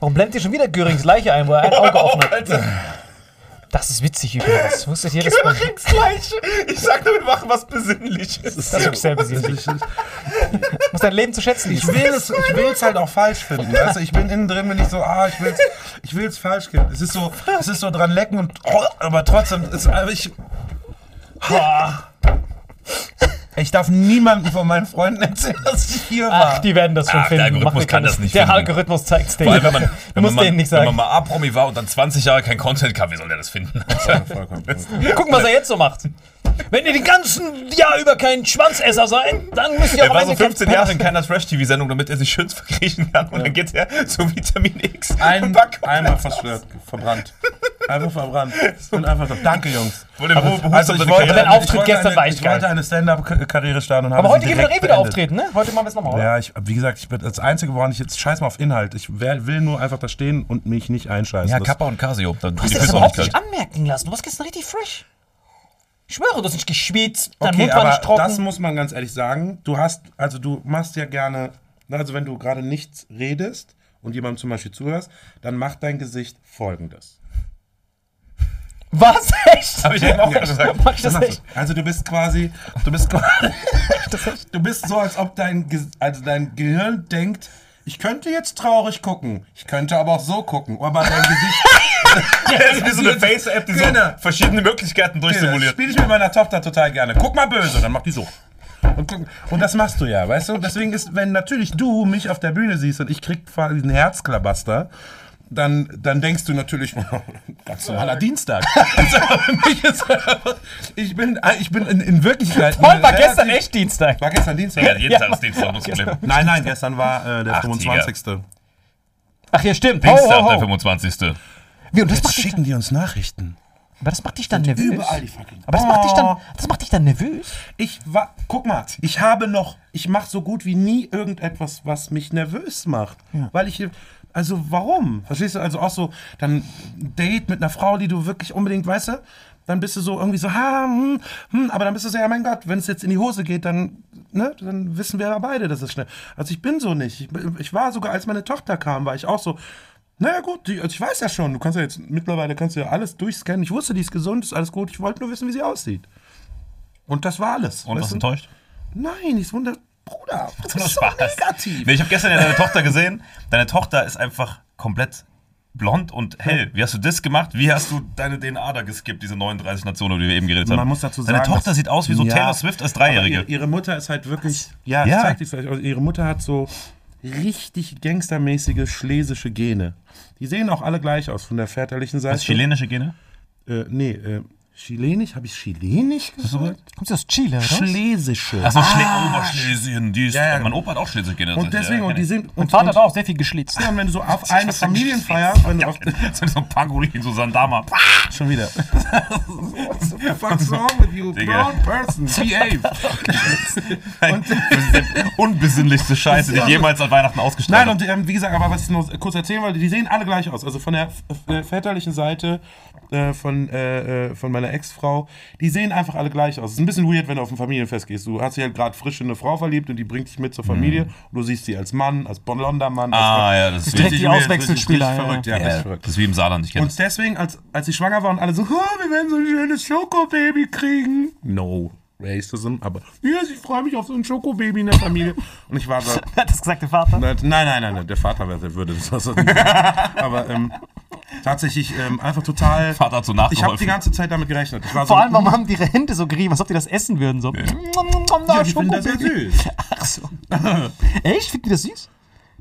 Warum blendet ihr schon wieder Görings Leiche ein, wo er ein Auge offen hat? Das ist witzig übrigens. Wusstet ihr das? Immer Rings Gleiche. Ich sag nur, wir machen was Besinnliches. Das ist wirklich sehr besinnlich. Du musst dein Leben zu schätzen Ich will es, ich will es halt auch falsch finden. Weißt du? Ich bin innen drin, bin ich so, ah, ich will es ich will's falsch finden. Es ist so, es ist so dran lecken und, oh, aber trotzdem, ist, aber ich, Ah. Ich darf niemandem von meinen Freunden erzählen, dass ich hier war. Ach, die werden das schon Ach, der finden. Algorithmus Mach dir kann das nicht Der finden. Algorithmus zeigt es Vor allem, wenn denen. man, wenn, man, denen nicht wenn man sagen. mal A-Promi war und dann 20 Jahre kein Content kam, wie soll der das finden? Gucken, was er jetzt so macht. Wenn ihr den ganzen Jahr über kein Schwanzesser seid, dann müsst ihr Er auch war am so Ende 15 kein- Jahre in keiner Trash-TV-Sendung, damit er sich schön verkriechen kann. Und dann geht er zu Vitamin X. Ein, einmal verstört, verbrannt. Einfach verbrannt. Und einfach so, danke Jungs. Ruhe behutsam Also ich wollte, Dein Auftritt gestern eine, war echt ich wollte geil. eine Stand-Up-Karriere starten und habe Aber heute gehen wir doch eh wieder auftreten, ne? Heute machen wir es nochmal, oder? Ja, ich, wie gesagt, ich bin das Einzige, woran ich jetzt scheiß mal auf Inhalt. Ich will nur einfach da stehen und mich nicht einscheißen. Ja, Kappa und Casio. Dann Du hast die das überhaupt nicht anmerken lassen. Du warst gestern richtig fresh. Ich schwöre, du hast nicht geschwitzt, dein Okay, Mund war aber nicht trocken. das muss man ganz ehrlich sagen. Du hast, also du machst ja gerne, also wenn du gerade nichts redest und jemandem zum Beispiel zuhörst, dann macht dein Gesicht folgendes. Was? Echt? Hab ich eben auch gerade gesagt. Mach ich das du. echt? Also du bist quasi, du bist quasi, du bist so, als ob dein, Ge- also dein Gehirn denkt, ich könnte jetzt traurig gucken, ich könnte aber auch so gucken, aber dein Gesicht Das ist wie so eine Face-App, die so Genau. verschiedene Möglichkeiten Das durchsimuliert. spiele ich mit meiner Tochter total gerne. Guck mal böse, dann macht die so. Und, und das machst du ja, weißt du? Deswegen ist, wenn natürlich du mich auf der Bühne siehst und ich krieg quasi einen Herzklabaster, dann, dann denkst du natürlich, ganz normaler Dienstag. Also ich bin, ich bin in, in Wirklichkeit. Paul war gestern relativ- echt Dienstag. War gestern Dienstag? Ja, jeden Tag ist Dienstag, das Problem. Nein, nein, gestern war äh, der Ach, 25. Ach ja, stimmt. Dienstag, Ho, ho, der ho. 25. Wie, und das Jetzt schicken die uns Nachrichten. aber das macht dich dann nervös. Überall die fucking. Aber das macht dich dann, Oh. das macht dich dann nervös. Ich war, guck mal, ich habe noch, ich mache so gut wie nie irgendetwas, was mich nervös macht. Weil ich, also warum? Verstehst du? Also auch so, dann ein Date mit einer Frau, die du wirklich unbedingt, weißt du, dann bist du so irgendwie so, ha, hm, hm, aber dann bist du so, ja mein Gott, wenn es jetzt in die Hose geht, dann, ne, dann wissen wir ja beide, dass es schnell. Also ich bin so nicht. Ich, ich war sogar, als meine Tochter kam, war ich auch so, Naja gut, die, also ich weiß ja schon, du kannst ja jetzt, mittlerweile kannst du ja alles durchscannen. Ich wusste, die ist gesund, ist alles gut. Ich wollte nur wissen, wie sie aussieht. Und das war alles. Und was enttäuscht? Nein, die ist wunder... Bruder, das Nur ist so Spaß. negativ. Nee, ich habe gestern ja deine Tochter gesehen. Deine Tochter ist einfach komplett blond und hell. Wie hast du das gemacht? Wie hast du deine DNA da geskippt, diese 39 Nationen, über die wir eben geredet haben? Man muss dazu Deine sagen, Tochter dass- sieht aus wie so Ja, Taylor Swift als Dreijährige. Ihre, Mutter ist halt wirklich. Ja, Ja. ich zeig dir vielleicht. Also ihre Mutter hat so richtig gangstermäßige schlesische Gene. Die sehen auch alle gleich aus von der väterlichen Seite. Was, chilenische Gene? Äh, nee, äh, chilenisch? Habe ich chilenisch gesagt? Kommt sie aus Chile, oder? Schlesische. Achso, Schle Oberschlesien. Die ist, Ja, ja. Mein Opa hat auch schlesische Gene. und deswegen, und die sind. Und, Vater und, hat auch sehr viel geschlitzt. ja, und wenn du so auf eine Familienfeier, wenn du auf, so ein Pangolin, so Sandama. schon wieder. Fuck's wrong with you, Digga. brown person? Behave. Unbesinnlichste Scheiße, die ich jemals an Weihnachten ausgestrahlt Nein, und ähm, wie gesagt, aber was ich noch kurz erzählen wollte, die sehen alle gleich aus. Also von der, der väterlichen Seite äh, von, äh, äh, von meiner Ex-Frau, die sehen einfach alle gleich aus. Es ist ein bisschen weird, wenn du auf ein Familienfest gehst. Du hast dich halt gerade frisch in eine Frau verliebt und die bringt dich mit zur Familie. Und du siehst sie als Mann, als blonder Mann. Als Ah, ja, das ist richtig die Auswechselspieler, richtig ja, verrückt, ja, Ja, richtig verrückt. das ist wie im Saarland, ich kenne Und deswegen, als, als ich schwanger war und alle so, oh, wir werden so ein schönes Schokobaby kriegen. No racism, aber yes, ich freue mich auf so ein Schokobaby in der Familie. Und ich war so, Hat das gesagt, der Vater? Nein, nein, nein, nein, der Vater würde das was Aber ähm, tatsächlich ähm, einfach total. Vater hat so ich habe die ganze Zeit damit gerechnet. Ich war Vor so, allem, warum haben die ihre Hände so gerieben, als ob die das essen würden? So. ja, ich finde das sehr süß. Ach so. Echt? Finden die das süß?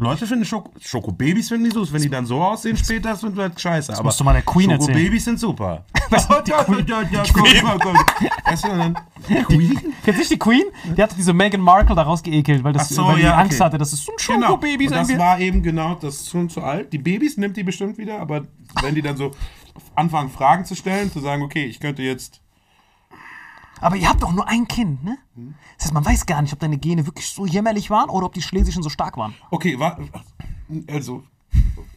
Leute finden Schoko Schokobabys finden die süß. Wenn die dann so aussehen später, sind wir scheiße. Aber musst du mal der Queen erzählen. Schokobabys sind super. die Queen. Ja, ja, komm, komm, komm. Weißt du, dann, Queen? Kennst du nicht die Queen? Die hatte diese Meghan Markle da rausgeekelt, weil, das, so, weil die ja, Angst okay. hatte, dass es so ein Genau. Schokobaby Und sein das war eben genau, das ist schon zu alt. Die Babys nimmt die bestimmt wieder, aber wenn die dann so anfangen, Fragen zu stellen, zu sagen, okay, ich könnte jetzt Aber ihr habt doch nur ein Kind, ne? Das heißt, man weiß gar nicht, ob deine Gene wirklich so jämmerlich waren oder ob die Schlesischen so stark waren. Okay, wa also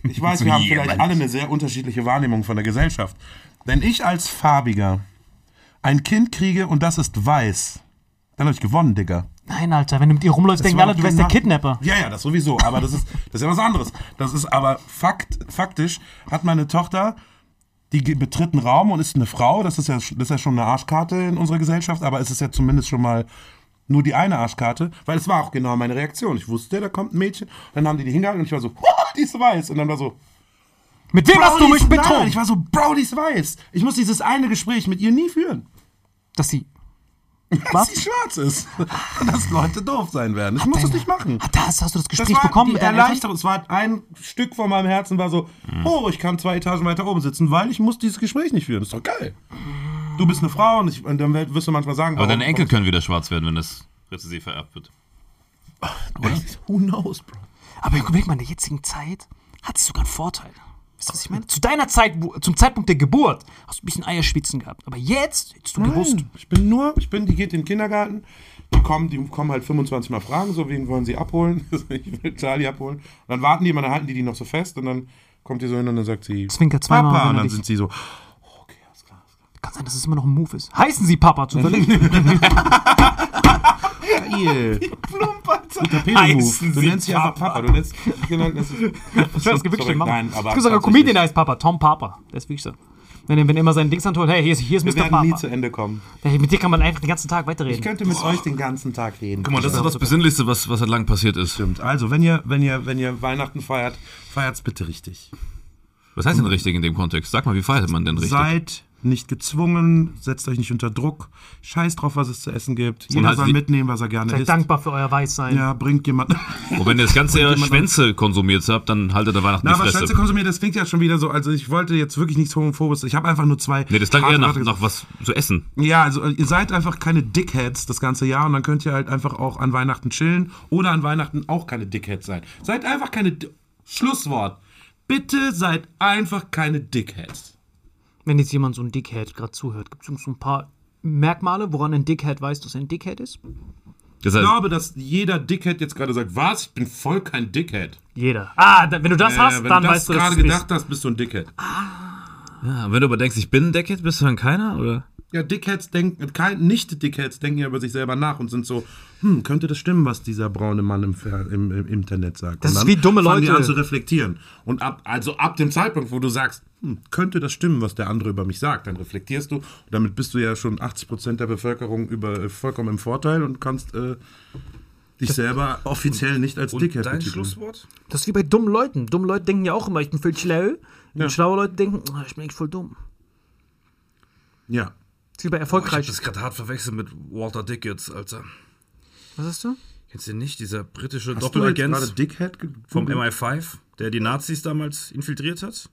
ich weiß, wir haben vielleicht alle eine sehr unterschiedliche Wahrnehmung von der Gesellschaft. Wenn ich als Farbiger ein Kind kriege und das ist weiß, dann habe ich gewonnen, Digga. Nein, Alter, wenn du mit ihr rumläufst, denken war alle, du wärst der genau- Kidnapper. Ja, ja, das sowieso. Aber das ist, das ist ja was anderes. Das ist aber Fakt, faktisch hat meine Tochter, die betritt einen Raum und ist eine Frau. Das ist ja, das ist ja schon eine Arschkarte in unserer Gesellschaft, aber es ist ja zumindest schon mal nur die eine Arschkarte, weil es war auch genau meine Reaktion. Ich wusste, da kommt ein Mädchen. Dann haben die die hingehalten und ich war so, "Wow, die ist weiß. Und dann war so, Mit wem hast du mich betrogen? ich war so, Bro, die ist weiß. Ich muss dieses eine Gespräch mit ihr nie führen. Dass sie. Dass sie schwarz ist. Dass Leute doof sein werden. Ich muss das nicht machen. Ah, da hast, du das Das Gespräch war bekommen die? Erleichterung. Es war ein Stück von meinem Herzen, war so, Mhm. oh, ich kann zwei Etagen weiter oben sitzen, weil ich muss dieses Gespräch nicht führen. Das ist doch geil. Du bist eine Frau und, ich, und dann wirst du manchmal sagen, Aber warum- deine Enkel können wieder schwarz werden, wenn das rezessiv vererbt wird. warum- Who knows, Bro? Aber überleg mal, in der jetzigen Zeit hat sie sogar einen Vorteil. Weißt du, was ich meine? Zu deiner Zeit, zum Zeitpunkt der Geburt, hast du ein bisschen Eierspitzen gehabt. Aber jetzt, hättest du gewusst. Nein, ich bin nur, ich bin, die geht in den Kindergarten, die kommen, die kommen halt 25 Mal fragen, so wen wollen sie abholen? ich will Charlie abholen. Und dann warten die immer, dann halten die die noch so fest und dann kommt die so hin und dann sagt sie, Zwinkert zweimal, Papa, und dann sind sie so, Kann sein, dass es immer noch ein Move ist. Heißen sie Papa zufällig? geil. Guter Pedo-Move. Du nennst sie einfach Papa. Du nennst, genau, das ist, Ich weiß, es gibt wirklich Mann. Nein, aber ich kann sagen, ein tatsächlich. Comedian heißt Papa, Tom Papa. Der ist wirklich so. Wenn er, wenn er immer seinen Dings anholt, hey, hier ist, hier ist Wir Mr. werden nie Papa. zu Ende kommen. Hey, mit dir kann man einfach den ganzen Tag Ich weiterreden. könnte mit euch den ganzen Tag reden. Guck mal, das ist das Besinnlichste, was, was seit langem passiert ist. Stimmt. Also, wenn ihr, wenn ihr, wenn ihr Weihnachten feiert, feiert's bitte richtig. Was heißt denn richtig in dem Kontext? Sag mal, wie feiert man denn richtig? Seid nicht gezwungen, setzt euch nicht unter Druck, scheiß drauf, was es zu essen gibt. Jeder soll mitnehmen, was er gerne Seid isst. dankbar für euer Weißsein. Ja, bringt jemand. Und wenn ihr das ganze Jahr Schwänze konsumiert habt, dann haltet ihr Weihnachten Na, die aber Fresse. Schwänze konsumieren, das klingt ja schon wieder so. Also, ich wollte jetzt wirklich nichts Homophobes. Ich habe einfach nur zwei. Nee, das klang eher nach, nach was zu essen. Ja, also ihr seid einfach keine Dickheads das ganze Jahr und dann könnt ihr halt einfach auch an Weihnachten chillen oder an Weihnachten auch keine Dickheads sein. Seid einfach keine. Schlusswort. Bitte seid einfach keine Dickheads. Wenn jetzt jemand so ein Dickhead gerade zuhört, gibt es so ein paar Merkmale, woran ein Dickhead weiß, dass er ein Dickhead ist? Das Ich heißt, glaube, dass jeder Dickhead jetzt gerade sagt, was? Ich bin voll kein Dickhead. Jeder. Ah, da, wenn du das Äh, hast, dann du das weißt du, dass gerade du bist. gedacht hast, bist du ein Dickhead. ja, wenn du aber denkst, ich bin ein Dickhead, bist du dann keiner? Oder? Ja, Dickheads denken, kein, nicht Dickheads denken ja über sich selber nach und sind so, hm, könnte das stimmen, was dieser braune Mann im, im, im Internet sagt? Das und ist wie dumme fangen die Leute. an zu reflektieren. Und ab, also ab dem Zeitpunkt, wo du sagst, hm, könnte das stimmen, was der andere über mich sagt, dann reflektierst du. Und damit bist du ja schon 80% der Bevölkerung über, äh, vollkommen im Vorteil und kannst äh, dich selber offiziell nicht als Dickhead dein betiteln. Schlusswort? Das ist wie bei dummen Leuten. Dumme Leute denken ja auch immer, ich bin voll schlau. Und schlaue Leute denken, "Ah, ich bin eigentlich voll dumm. Ja. Wie bei Boah, ich hab erfolgreich. das gerade hart verwechselt mit Walter Dickens, Alter. Was hast du? Kennst du den nicht? Dieser britische Hast jetzt Doppelagent vom MI5, der die Nazis damals infiltriert hat?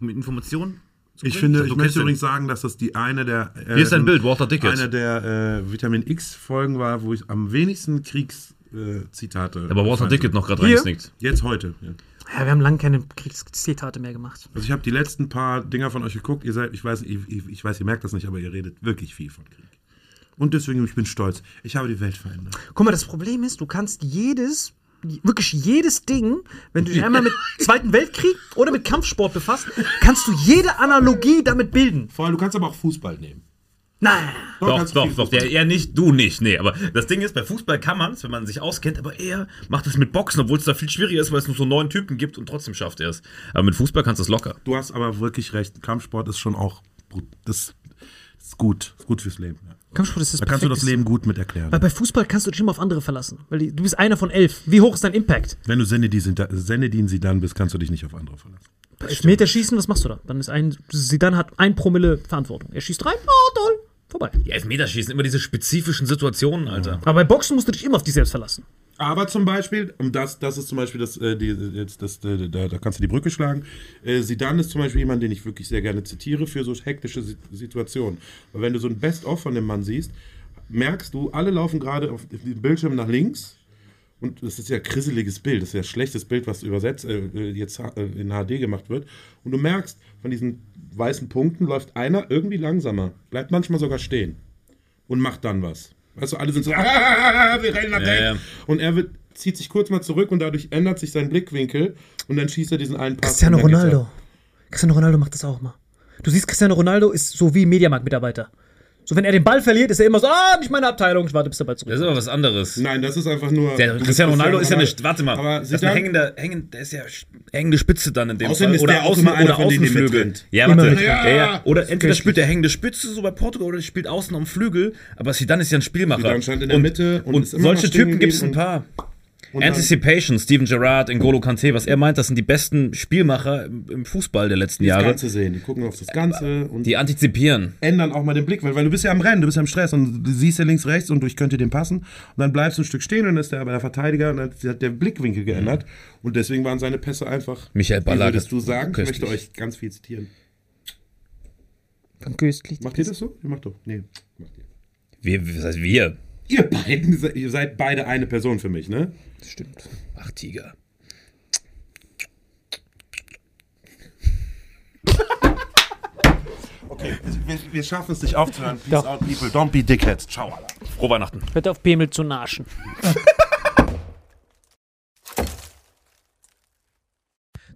Um mit Informationen zu Ich finde, Du ich möchte übrigens sagen, dass das die eine der. Äh, Hier ist ein Bild, Walter Dickens. Eine der äh, Vitamin X-Folgen war, wo ich am wenigsten Kriegszitate. Äh, Aber Walter. Dickens noch gerade reingesnickt. Jetzt heute. Ja. Ja, wir haben lange keine Kriegszitate mehr gemacht. Also ich habe die letzten paar Dinger von euch geguckt. Ihr seid, ich weiß, ich, ich, weiß, ihr merkt das nicht, aber ihr redet wirklich viel von Krieg. Und deswegen, ich bin stolz. Ich habe die Welt verändert. Guck mal, das Problem ist, du kannst jedes, wirklich jedes Ding, wenn du dich einmal mit Zweiten Weltkrieg oder mit Kampfsport befasst, kannst du jede Analogie damit bilden. Vor allem, du kannst aber auch Fußball nehmen. Nein. Doch, doch, viel doch, der, er nicht, du nicht, nee, aber das Ding ist, bei Fußball kann man es, wenn man sich auskennt, aber er macht es mit Boxen, obwohl es da viel schwieriger ist, weil es nur so neun Typen gibt und trotzdem schafft er es. Aber mit Fußball kannst du es locker. Du hast aber wirklich recht. Kampfsport ist schon auch gut. Das ist gut. Ist gut fürs Leben. Ja. Kampfsport ist das Da kannst du das. Leben gut mit erklären. Weil bei Fußball kannst du dich immer auf andere verlassen. Weil die, du bist einer von elf. Wie hoch ist dein Impact? Wenn du Senedin Sidan bist, kannst du dich nicht auf andere verlassen. Bei Elfmeterschießen, was machst du da? Dann ist ein, Zidane hat ein Promille Verantwortung. Er schießt rein, oh toll, vorbei. Die Elfmeterschießen, immer diese spezifischen Situationen, Alter. Aber bei Boxen musst du dich immer auf dich selbst verlassen. Aber zum Beispiel, und das, das ist zum Beispiel das, äh, die, jetzt das, äh, da, da kannst du die Brücke schlagen. Äh, Sidan ist zum Beispiel jemand, den ich wirklich sehr gerne zitiere für so hektische Si- Situationen. Weil wenn du so ein Best-of von dem Mann siehst, merkst du, alle laufen gerade auf dem Bildschirm nach links. Und das ist ja ein krisseliges Bild, das ist ja ein schlechtes Bild, was übersetzt, äh, jetzt äh, in HD gemacht wird. Und du merkst, von diesen weißen Punkten läuft einer irgendwie langsamer, bleibt manchmal sogar stehen und macht dann was. Weißt du, alle sind so, wir rennen nach Ja, ja. Und er wird, zieht sich kurz mal zurück und dadurch ändert sich sein Blickwinkel und dann schießt er diesen einen Pass. Cristiano Ronaldo. Cristiano Ronaldo macht das auch mal. Du siehst, Cristiano Ronaldo ist so wie Mediamarkt-Mitarbeiter. So, wenn er den Ball verliert, ist er immer so, ah, nicht meine Abteilung, ich warte, bis der Ball zurück Das ist aber was anderes. Nein, das ist einfach nur. Der Cristiano Ronaldo ist ja nicht, warte mal, Aber das ist ein Zidane, hängender, hängend, der ist ja hängende Spitze dann in dem Außerdem Fall. ist Oder außen, oder Außenflügel. Ja, warte. mitrennt. Ja, ja. Oder entweder spielt der hängende Spitze, so bei Portugal, oder spielt außen am Flügel, aber Zidane ist ja ein Spielmacher. Zidane stand in der und, Mitte und und, solche Typen gibt es ein paar. Dann- Anticipation, Steven Gerrard, N'Golo Kante, was er meint, das sind die besten Spielmacher im, im Fußball der letzten das Jahre. Ganze sehen. Die gucken auf das Ganze und Die antizipieren. ändern auch mal den Blick, weil, weil du bist ja am Rennen, du bist ja im Stress und du siehst ja links, rechts und du, ich könnte dem passen. Und dann bleibst du ein Stück stehen und dann ist der aber der Verteidiger und dann hat der Blickwinkel geändert. Und deswegen waren seine Pässe einfach. Michael Wie Ballack würdest du sagen? Ich köstlich. möchte euch ganz viel zitieren. Von Köstlich. Macht ihr das so? Ihr macht doch. Nee, macht ihr. Wir, was heißt wir? Ihr beiden, ihr seid beide eine Person für mich, ne? Stimmt. Ach, Tiger. Okay, wir, wir schaffen es nicht aufzuhören. Peace out, people. Don't be dickheads. Ciao, Alter. Frohe Weihnachten. Hört auf Pemel zu naschen.